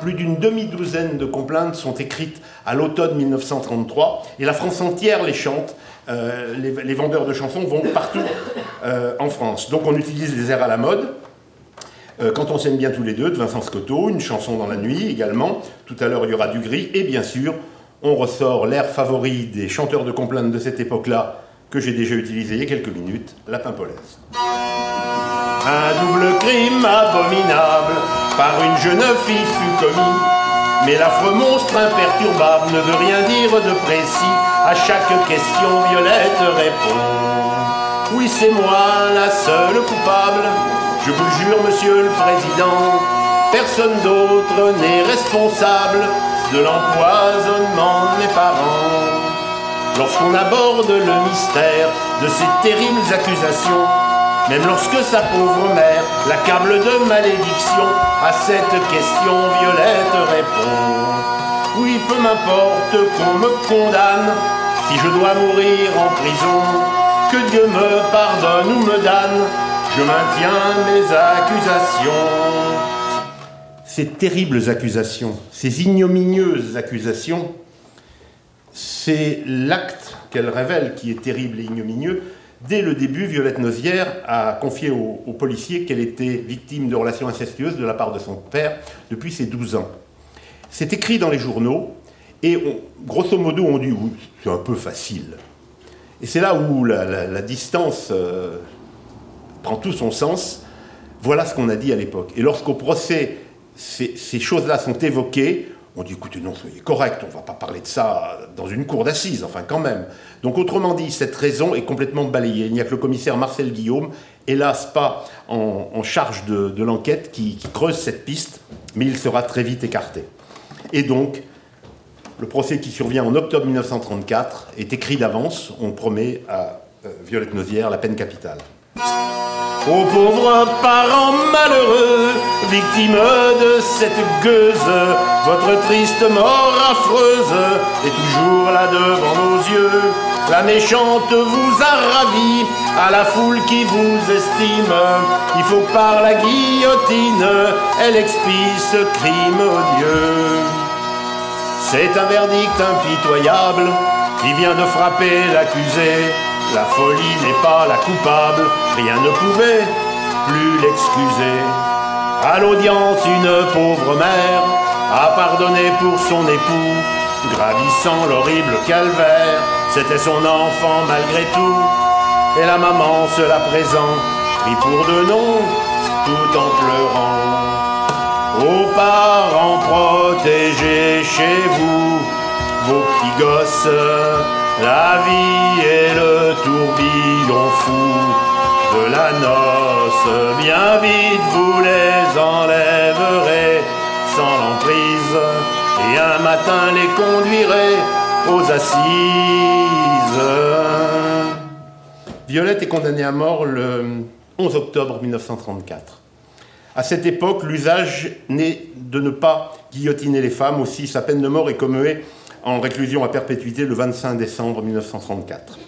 Plus d'une demi-douzaine de complaintes sont écrites à l'automne 1933 et la France entière les chante. Euh, les, les, vendeurs de chansons vont partout euh, en France. Donc on utilise les airs à la mode. Euh, quand on s'aime bien tous les deux, de Vincent Scotto, une chanson dans la nuit également. Tout à l'heure, il y aura du gris. Et bien sûr, on ressort l'air favori des chanteurs de complaintes de cette époque-là, que j'ai déjà utilisé il y a quelques minutes, la pimpolaise. Un double crime abominable par une jeune fille fut commis, mais l'affreux monstre imperturbable ne veut rien dire de précis. À chaque question, Violette répond Oui, c'est moi la seule coupable. Je vous jure, monsieur le président, personne d'autre n'est responsable de l'empoisonnement de mes parents. Lorsqu'on aborde le mystère de ces terribles accusations, même lorsque sa pauvre mère l'accable de malédiction, à cette question Violette répond Oui, peu m'importe qu'on me condamne, si je dois mourir en prison, que Dieu me pardonne ou me damne, je maintiens mes accusations. Ces terribles accusations, ces ignominieuses accusations, c'est l'acte qu'elle révèle qui est terrible et ignominieux. Dès le début, Violette Nozière a confié aux, policiers qu'elle était victime de relations incestueuses de la part de son père depuis ses 12 ans. C'est écrit dans les journaux et grosso modo on dit oui, c'est un peu facile. Et c'est là où la distance euh, prend tout son sens. Voilà ce qu'on a dit à l'époque. Et lorsqu'au procès, ces, choses-là sont évoquées, on dit écoutez, non, soyez correct, on ne va pas parler de ça dans une cour d'assises, enfin quand même. Donc autrement dit, cette raison est complètement balayée. Il n'y a que le commissaire Marcel Guillaume, hélas pas en, charge de, de l'enquête, qui, qui, creuse cette piste, mais il sera très vite écarté. Et donc, le procès qui survient en octobre 1934 est écrit d'avance, on promet à euh, Violette Nozière la peine capitale. Aux pauvres parents malheureux, victimes de cette gueuse, votre triste mort affreuse est toujours là devant nos yeux. La méchante vous a ravi, à la foule qui vous estime. Il faut par la guillotine, elle expie ce crime odieux. C'est un verdict impitoyable qui vient de frapper l'accusé. La folie n'est pas la coupable, rien ne pouvait plus l'excuser. À l'audience, une pauvre mère a pardonné pour son époux, gravissant l'horrible calvaire. C'était son enfant malgré tout, et la maman se la présente, prit pour de nom, tout en pleurant. Aux parents protégés chez vous, vos petits gosses, la vie est le tourbillon fou de la noce. Bien vite vous les enlèverez sans l'emprise, et un matin les conduirez aux assises. Violette est condamnée à mort le 11 octobre 1934. À cette époque, l'usage n'est de ne pas guillotiner les femmes. Aussi, sa peine de mort est commuée en réclusion à perpétuité le 25 décembre 1934.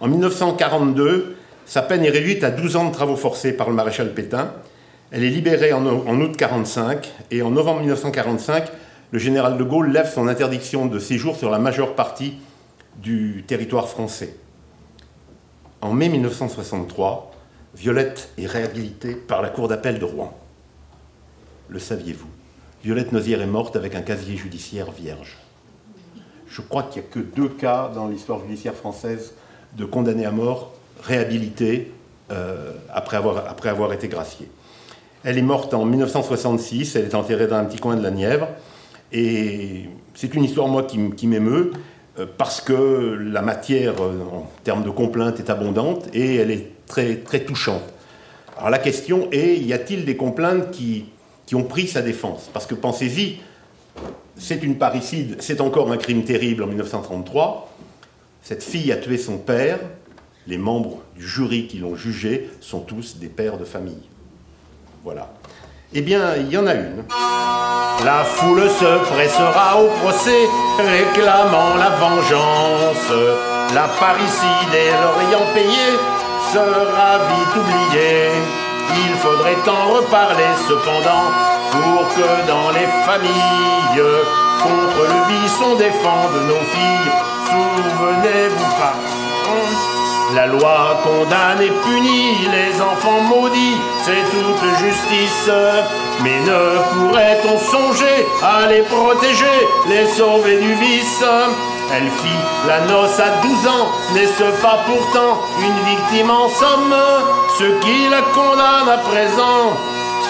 En 1942, sa peine est réduite à 12 ans de travaux forcés par le maréchal Pétain. Elle est libérée en, août 1945 et en novembre 1945, le général de Gaulle lève son interdiction de séjour sur la majeure partie du territoire français. En mai 1963, Violette est réhabilitée par la Cour d'appel de Rouen. Le saviez-vous? Violette Nozière est morte avec un casier judiciaire vierge. Je crois qu'il n'y a que deux cas dans l'histoire judiciaire française de condamnés à mort réhabilités euh, après, avoir, après avoir été graciés. Elle est morte en 1966, elle est enterrée dans un petit coin de la Nièvre. Et c'est une histoire, moi, qui, m'émeut, euh, parce que la matière, euh, en termes de complaintes, est abondante et elle est très, très touchante. Alors la question est, y a-t-il des complaintes qui, qui ont pris sa défense? Parce que pensez-y, c'est une parricide, c'est encore un crime terrible en 1933. Cette fille a tué son père, les membres du jury qui l'ont jugé sont tous des pères de famille. Voilà. Eh bien, il y en a une. La foule se pressera au procès, réclamant la vengeance. La parricide et l'Orient payé sera vite oublié. Il faudrait en reparler cependant pour que dans les familles, contre le vice, on défende nos filles. Souvenez-vous pas. La loi condamne et punit les enfants maudits, c'est toute justice. Mais ne pourrait-on songer à les protéger, les sauver du vice? Elle fit la noce à 12 ans, n'est-ce pas pourtant une victime en somme? Ceux qui la condamnent à présent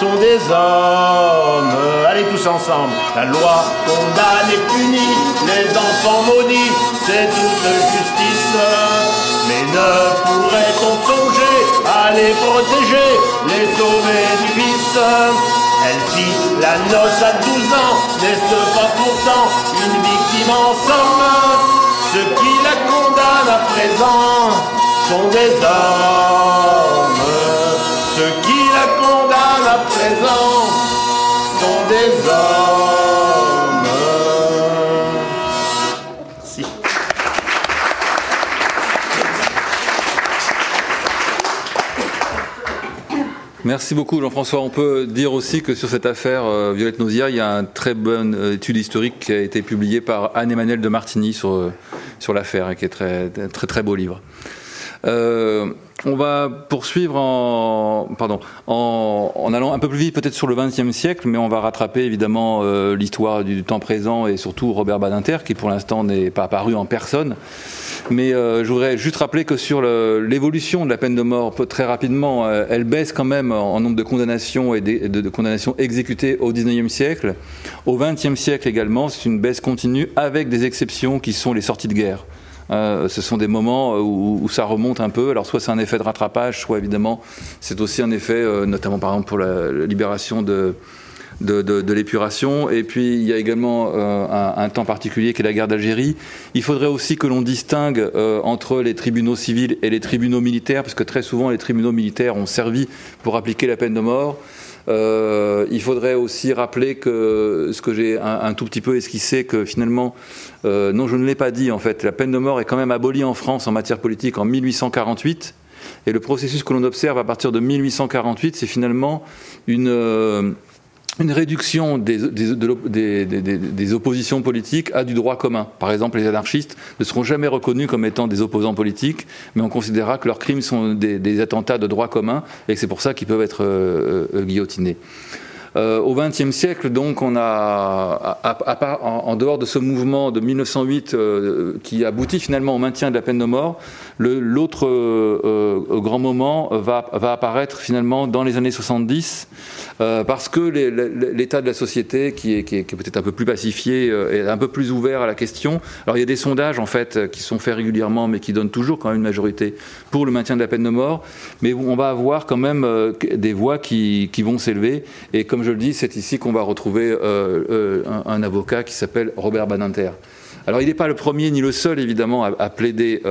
sont des hommes. Allez tous ensemble. La loi condamne et punit les enfants maudits, c'est toute justice. Mais ne pourrait-on songer à les protéger, les sauver du vice? Elle fit la noce à 12 ans, n'est-ce pas pourtant une victime en somme? Ceux qui la condamnent à présent sont des hommes. Ceux qui Merci beaucoup Jean-François. On peut dire aussi que sur cette affaire euh, Violette Nozière, il y a une très bonne euh, étude historique qui a été publiée par Anne-Emmanuel de Martigny sur, euh, sur l'affaire et qui est très très très beau livre. On va poursuivre en, allant un peu plus vite peut-être sur le XXe siècle, mais on va rattraper évidemment euh, l'histoire du temps présent et surtout Robert Badinter, qui pour l'instant n'est pas apparu en personne. Mais euh, je voudrais juste rappeler que sur l'évolution de la peine de mort, très rapidement, euh, elle baisse quand même en, nombre de condamnations et de- de condamnations exécutées au XIXe siècle. Au XXe siècle également, c'est une baisse continue avec des exceptions qui sont les sorties de guerre. Euh, ce sont des moments euh, où, ça remonte un peu. Alors soit c'est un effet de rattrapage, soit évidemment c'est aussi un effet, euh, notamment par exemple pour la, libération de, de, l'épuration. Et puis il y a également un, temps particulier qui est la guerre d'Algérie. Il faudrait aussi que l'on distingue entre les tribunaux civils et les tribunaux militaires, parce que très souvent les tribunaux militaires ont servi pour appliquer la peine de mort. Euh, il faudrait aussi rappeler que ce que j'ai un, tout petit peu esquissé, que finalement, euh, non, je ne l'ai pas dit en fait, la peine de mort est quand même abolie en France en matière politique en 1848. Et le processus que l'on observe à partir de 1848, c'est finalement une, euh, une réduction des, oppositions politiques à du droit commun. Par exemple, les anarchistes ne seront jamais reconnus comme étant des opposants politiques, mais on considérera que leurs crimes sont des, attentats de droit commun et que c'est pour ça qu'ils peuvent être euh, euh, guillotinés. Euh, au XXe siècle, donc, on a, en, dehors de ce mouvement de 1908 qui aboutit finalement au maintien de la peine de mort, l'autre grand moment va, apparaître finalement dans les années 70 euh, parce que l'état de la société, qui est, peut-être un peu plus pacifié, euh, est un peu plus ouvert à la question. Alors il y a des sondages en fait euh, qui sont faits régulièrement, mais qui donnent toujours quand même une majorité pour le maintien de la peine de mort. Mais on va avoir quand même des voix qui, vont s'élever. Et comme je le dis, c'est ici qu'on va retrouver un, avocat qui s'appelle Robert Badinter. Alors il n'est pas le premier ni le seul évidemment à, plaider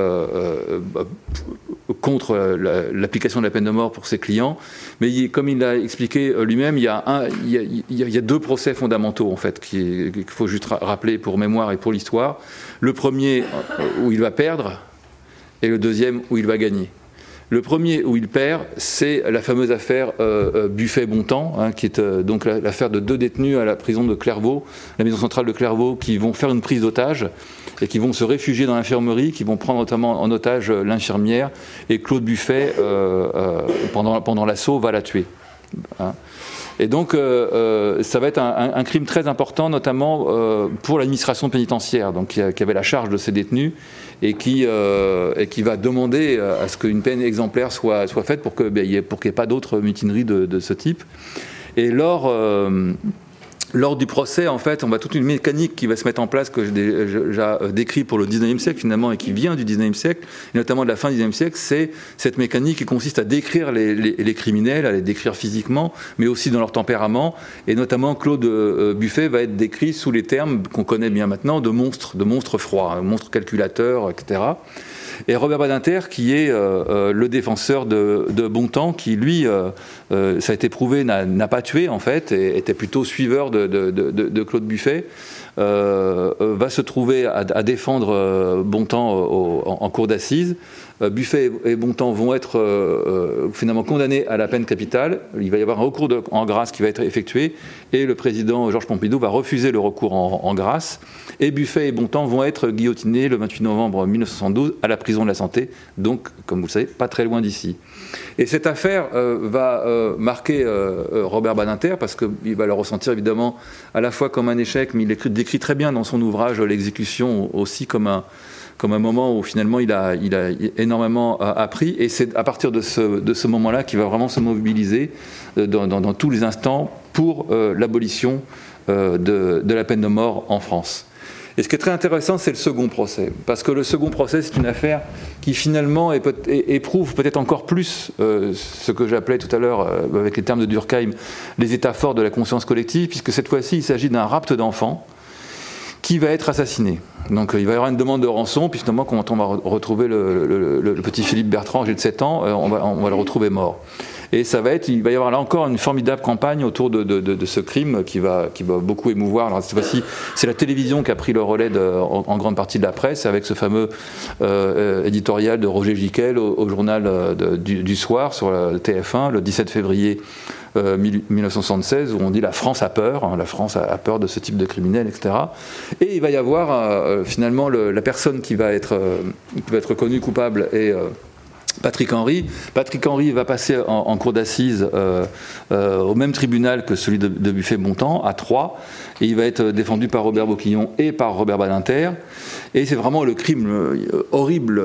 contre euh, l'application de la peine de mort pour ses clients. Mais comme il l'a expliqué euh, lui-même, il, y a deux procès fondamentaux en fait qu'il faut juste rappeler pour mémoire et pour l'histoire. Le premier euh, où il va perdre et le deuxième où il va gagner. Le premier où il perd, c'est la fameuse affaire Buffet-Bontemps, hein, qui est donc l'affaire de deux détenus à la prison de Clairvaux, la maison centrale de Clairvaux, qui vont faire une prise d'otage et qui vont se réfugier dans l'infirmerie, qui vont prendre notamment en otage euh, l'infirmière, et Claude Buffet, euh, euh, pendant, pendant l'assaut, va la tuer. Hein. Et donc, ça va être un, crime très important, notamment pour l'administration pénitentiaire, donc qui, avait la charge de ces détenus et qui, et qui va demander à ce qu'une peine exemplaire soit, faite pour qu'il ben, n'y ait, pas d'autres mutineries de, de, ce type. Et lors lors du procès, en fait, on va toute une mécanique qui va se mettre en place que j'ai euh, décrit pour le 19e siècle finalement et qui vient du 19e siècle, et notamment de la fin du 19e siècle, c'est cette mécanique qui consiste à décrire les, criminels, à les décrire physiquement, mais aussi dans leur tempérament. Et notamment, Claude euh, Buffet va être décrit sous les termes qu'on connaît bien maintenant de monstres, de monstres froids, monstres calculateurs, etc et Robert Badinter, qui est euh, euh, le défenseur de, de Bontemps, qui lui, euh, ça a été prouvé, n'a pas tué en fait, et était plutôt suiveur de, de Claude Buffet. va se trouver à, défendre Bontemps en, cour d'assises. Buffet et Bontemps vont être finalement condamnés à la peine capitale. Il va y avoir un recours en grâce qui va être effectué et le président Georges Pompidou va refuser le recours en grâce et Buffet et Bontemps vont être guillotinés le 28 novembre 1972 à la prison de la Santé, donc, comme vous le savez, pas très loin d'ici. Et cette affaire euh, va euh, marquer euh, Robert Badinter, parce qu'il va le ressentir évidemment à la fois comme un échec, mais il décrit très bien dans son ouvrage l'exécution aussi comme un, comme un moment où finalement il a, énormément appris. Et c'est à partir de ce, moment-là qu'il va vraiment se mobiliser dans, dans, tous les instants pour l'abolition de, la peine de mort en France. Et ce qui est très intéressant, c'est le second procès. Parce que le second procès, c'est une affaire qui finalement éprouve peut-être encore plus euh, ce que j'appelais tout à l'heure, euh, avec les termes de Durkheim, les états forts de la conscience collective, puisque cette fois-ci, il s'agit d'un rapt d'enfant qui va être assassiné. Donc il va y avoir une demande de rançon, puis finalement, quand on va retrouver le, petit Philippe Bertrand, âgé de 7 ans, euh, on va, le retrouver mort. Et ça va être, il va y avoir là encore une formidable campagne autour de, ce crime qui va, qui va beaucoup émouvoir. Alors cette fois-ci, c'est la télévision qui a pris le relais en, grande partie de la presse avec ce fameux euh, éditorial de Roger Giquel au, journal euh, du, soir sur la TF1 le 17 février 1976 euh, où on dit la France a peur, hein, la France a, peur de ce type de criminel, etc. Et il va y avoir finalement la personne qui va être, qui va être connue coupable et Patrick Henry. Patrick Henry va passer en, cour d'assises euh, euh, au même tribunal que celui de, Buffet-Bontemps, à Troyes, et il va être défendu par Robert Boquillon et par Robert Badinter. Et c'est vraiment le crime euh, horrible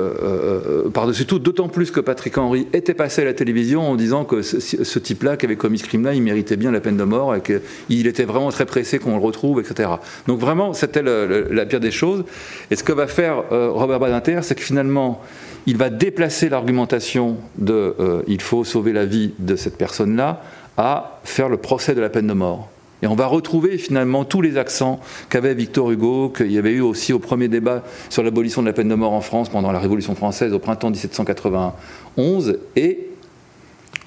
par-dessus tout, d'autant plus que Patrick Henry était passé à la télévision en disant que ce, type-là, qui avait commis ce crime-là, il méritait bien la peine de mort et qu'il était vraiment très pressé qu'on le retrouve, etc. Donc vraiment, c'était la pire des choses. Et ce que va faire Robert Badinter, c'est que finalement, il va déplacer l'argumentation de euh, il faut sauver la vie de cette personne-là à faire le procès de la peine de mort. Et on va retrouver finalement tous les accents qu'avait Victor Hugo, qu'il y avait eu aussi au premier débat sur l'abolition de la peine de mort en France pendant la Révolution française au printemps 1791. Et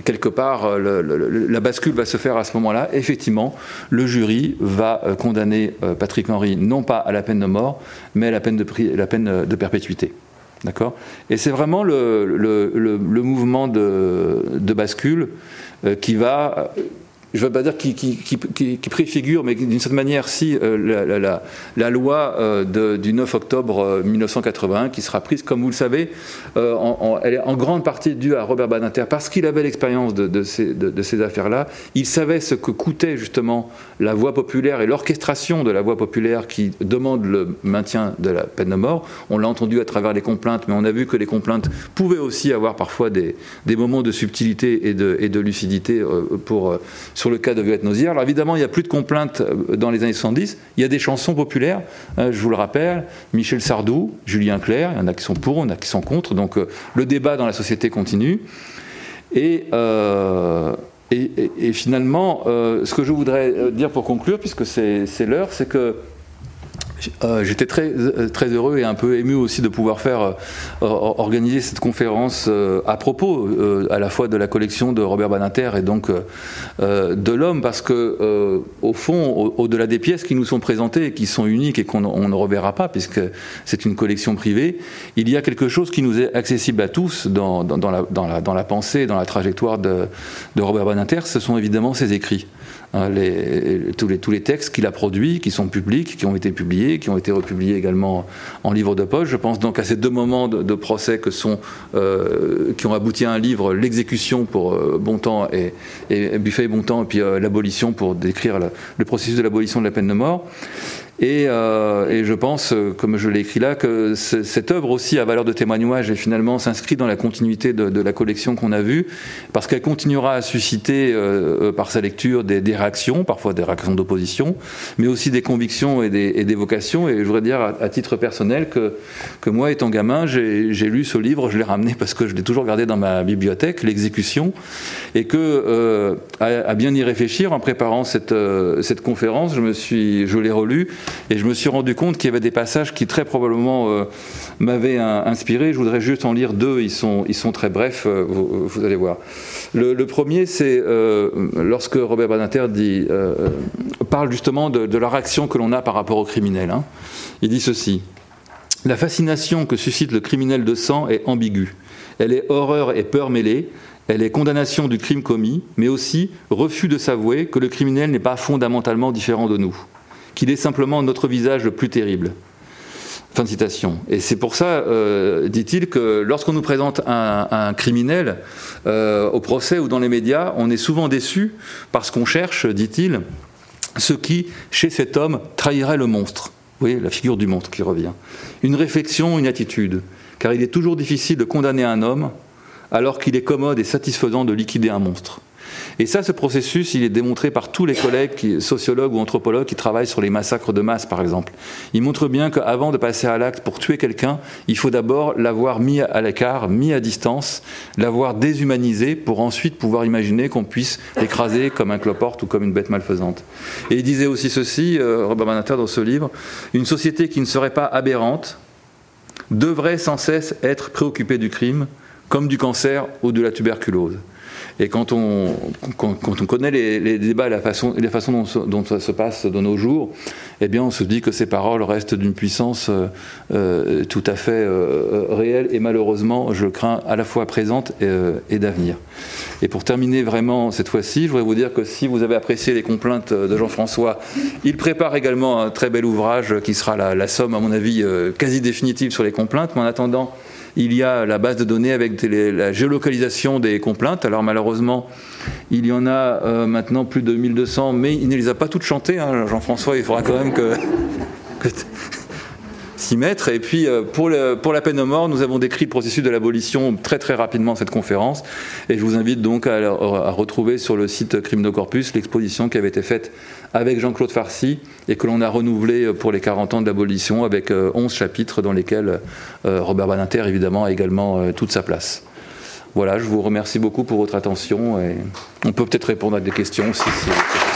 quelque part, euh, la bascule va se faire à ce moment-là. Effectivement, le jury va euh, condamner Patrick Henry non pas à la peine de mort, mais à la peine de, la peine de perpétuité. D'accord? Et c'est vraiment le, mouvement de, bascule euh, qui va je ne veux pas dire qui, qui, préfigure, mais d'une certaine manière, si euh, la, loi euh, du 9 octobre 1981, euh, qui sera prise, comme vous le savez, elle est en grande partie due à Robert Badinter, parce qu'il avait l'expérience de, ces, affaires-là. Il savait ce que coûtait justement la voix populaire et l'orchestration de la voix populaire qui demande le maintien de la peine de mort. On l'a entendu à travers les complaintes, mais on a vu que les complaintes pouvaient aussi avoir parfois des, moments de subtilité et de lucidité pour sur le cas de Violette Nausière. Alors évidemment, il n'y a plus de complaintes euh, dans les années 70. Il y a des chansons populaires, hein, je vous le rappelle, Michel Sardou, Julien Clerc, il y en a qui sont pour, il y en a qui sont contre. Donc euh, le débat dans la société continue. Et, euh, et, finalement, ce que je voudrais dire pour conclure, puisque c'est l'heure, c'est que euh, j'étais très, euh, très heureux et un peu ému aussi de pouvoir faire euh, organiser cette conférence à propos à la fois de la collection de Robert Badinter et donc de l'homme parce que au fond au-delà des pièces qui nous sont présentées et qui sont uniques et qu'on ne reverra pas puisque c'est une collection privée il y a quelque chose qui nous est accessible à tous dans, la, pensée dans la trajectoire de, de Robert Badinter ce sont évidemment ses écrits Hein, tous, les, textes qu'il a produits, qui sont publics, qui ont été publiés, qui ont été republiés également en livre de poche. Je pense donc à ces deux moments de, procès euh, qui ont abouti à un livre, l'exécution pour euh, Bontemps et, et Buffet et Bontemps, et puis euh, l'abolition pour décrire le processus de l'abolition de la peine de mort. Euh, et, je pense, euh, comme je l'ai écrit là, que cette œuvre aussi a valeur de témoignage et finalement s'inscrit dans la continuité de, la collection qu'on a vue, parce qu'elle continuera à susciter euh, par sa lecture des, réactions, parfois des réactions d'opposition, mais aussi des convictions et des, vocations. Et je voudrais dire à, titre personnel que, que moi, étant gamin, j'ai lu ce livre, je l'ai ramené parce que je l'ai toujours gardé dans ma bibliothèque, L'exécution, et que à, bien y réfléchir en préparant cette, cette conférence, je me suis, je l'ai relu et je me suis rendu compte qu'il y avait des passages qui très probablement euh, m'avaient inspiré. Je voudrais juste en lire deux, ils sont, très brefs, euh, vous, allez voir. Le, premier, c'est euh, lorsque Robert Badinter dit, parle justement de, la réaction que l'on a par rapport au criminel. Hein. Il dit ceci. La fascination que suscite le criminel de sang est ambiguë. Elle est horreur et peur mêlée, elle est condamnation du crime commis, mais aussi refus de s'avouer que le criminel n'est pas fondamentalement différent de nous qu'il est simplement notre visage le plus terrible. Fin de citation. Et c'est pour ça, euh, dit-il, que lorsqu'on nous présente un, criminel euh, au procès ou dans les médias, on est souvent déçu parce qu'on cherche, dit-il, ce qui, chez cet homme, trahirait le monstre. Vous voyez, la figure du monstre qui revient. Une réflexion, une attitude. Car il est toujours difficile de condamner un homme alors qu'il est commode et satisfaisant de liquider un monstre. Et ça, ce processus, il est démontré par tous les collègues sociologues ou anthropologues qui travaillent sur les massacres de masse, par exemple. Ils montrent bien qu'avant de passer à l'acte pour tuer quelqu'un, il faut d'abord l'avoir mis à l'écart, mis à distance, l'avoir déshumanisé pour ensuite pouvoir imaginer qu'on puisse l'écraser comme un cloporte ou comme une bête malfaisante. Et il disait aussi ceci, euh, Robert Banater, dans ce livre, une société qui ne serait pas aberrante devrait sans cesse être préoccupée du crime, comme du cancer ou de la tuberculose. Et quand on, quand, on connaît les, débats et la façon, la façon dont, ça se passe de nos jours, eh bien, on se dit que ces paroles restent d'une puissance euh, euh, tout à fait euh, réelle et malheureusement, je crains, à la fois présente et, d'avenir. Et pour terminer vraiment cette fois-ci, je voudrais vous dire que si vous avez apprécié les complaintes de Jean-François, il prépare également un très bel ouvrage qui sera la, la somme, à mon avis, quasi définitive sur les complaintes. Mais en attendant, il y a la base de données avec la géolocalisation des complaintes. Alors malheureusement, il y en a euh, maintenant plus de 1200, mais il ne les a pas toutes chantées. Hein. Jean-François, il faudra quand même que, s'y mettre. Et puis, euh, pour, la peine de mort, nous avons décrit le processus de l'abolition très très rapidement cette conférence. Et je vous invite donc à, à retrouver sur le site Crime Corpus l'exposition qui avait été faite avec Jean-Claude Farcy et que l'on a renouvelé pour les 40 ans d'abolition avec 11 euh, chapitres dans lesquels euh, Robert Badinter évidemment a également euh, toute sa place. Voilà, je vous remercie beaucoup pour votre attention et on peut peut-être répondre à des questions si Vous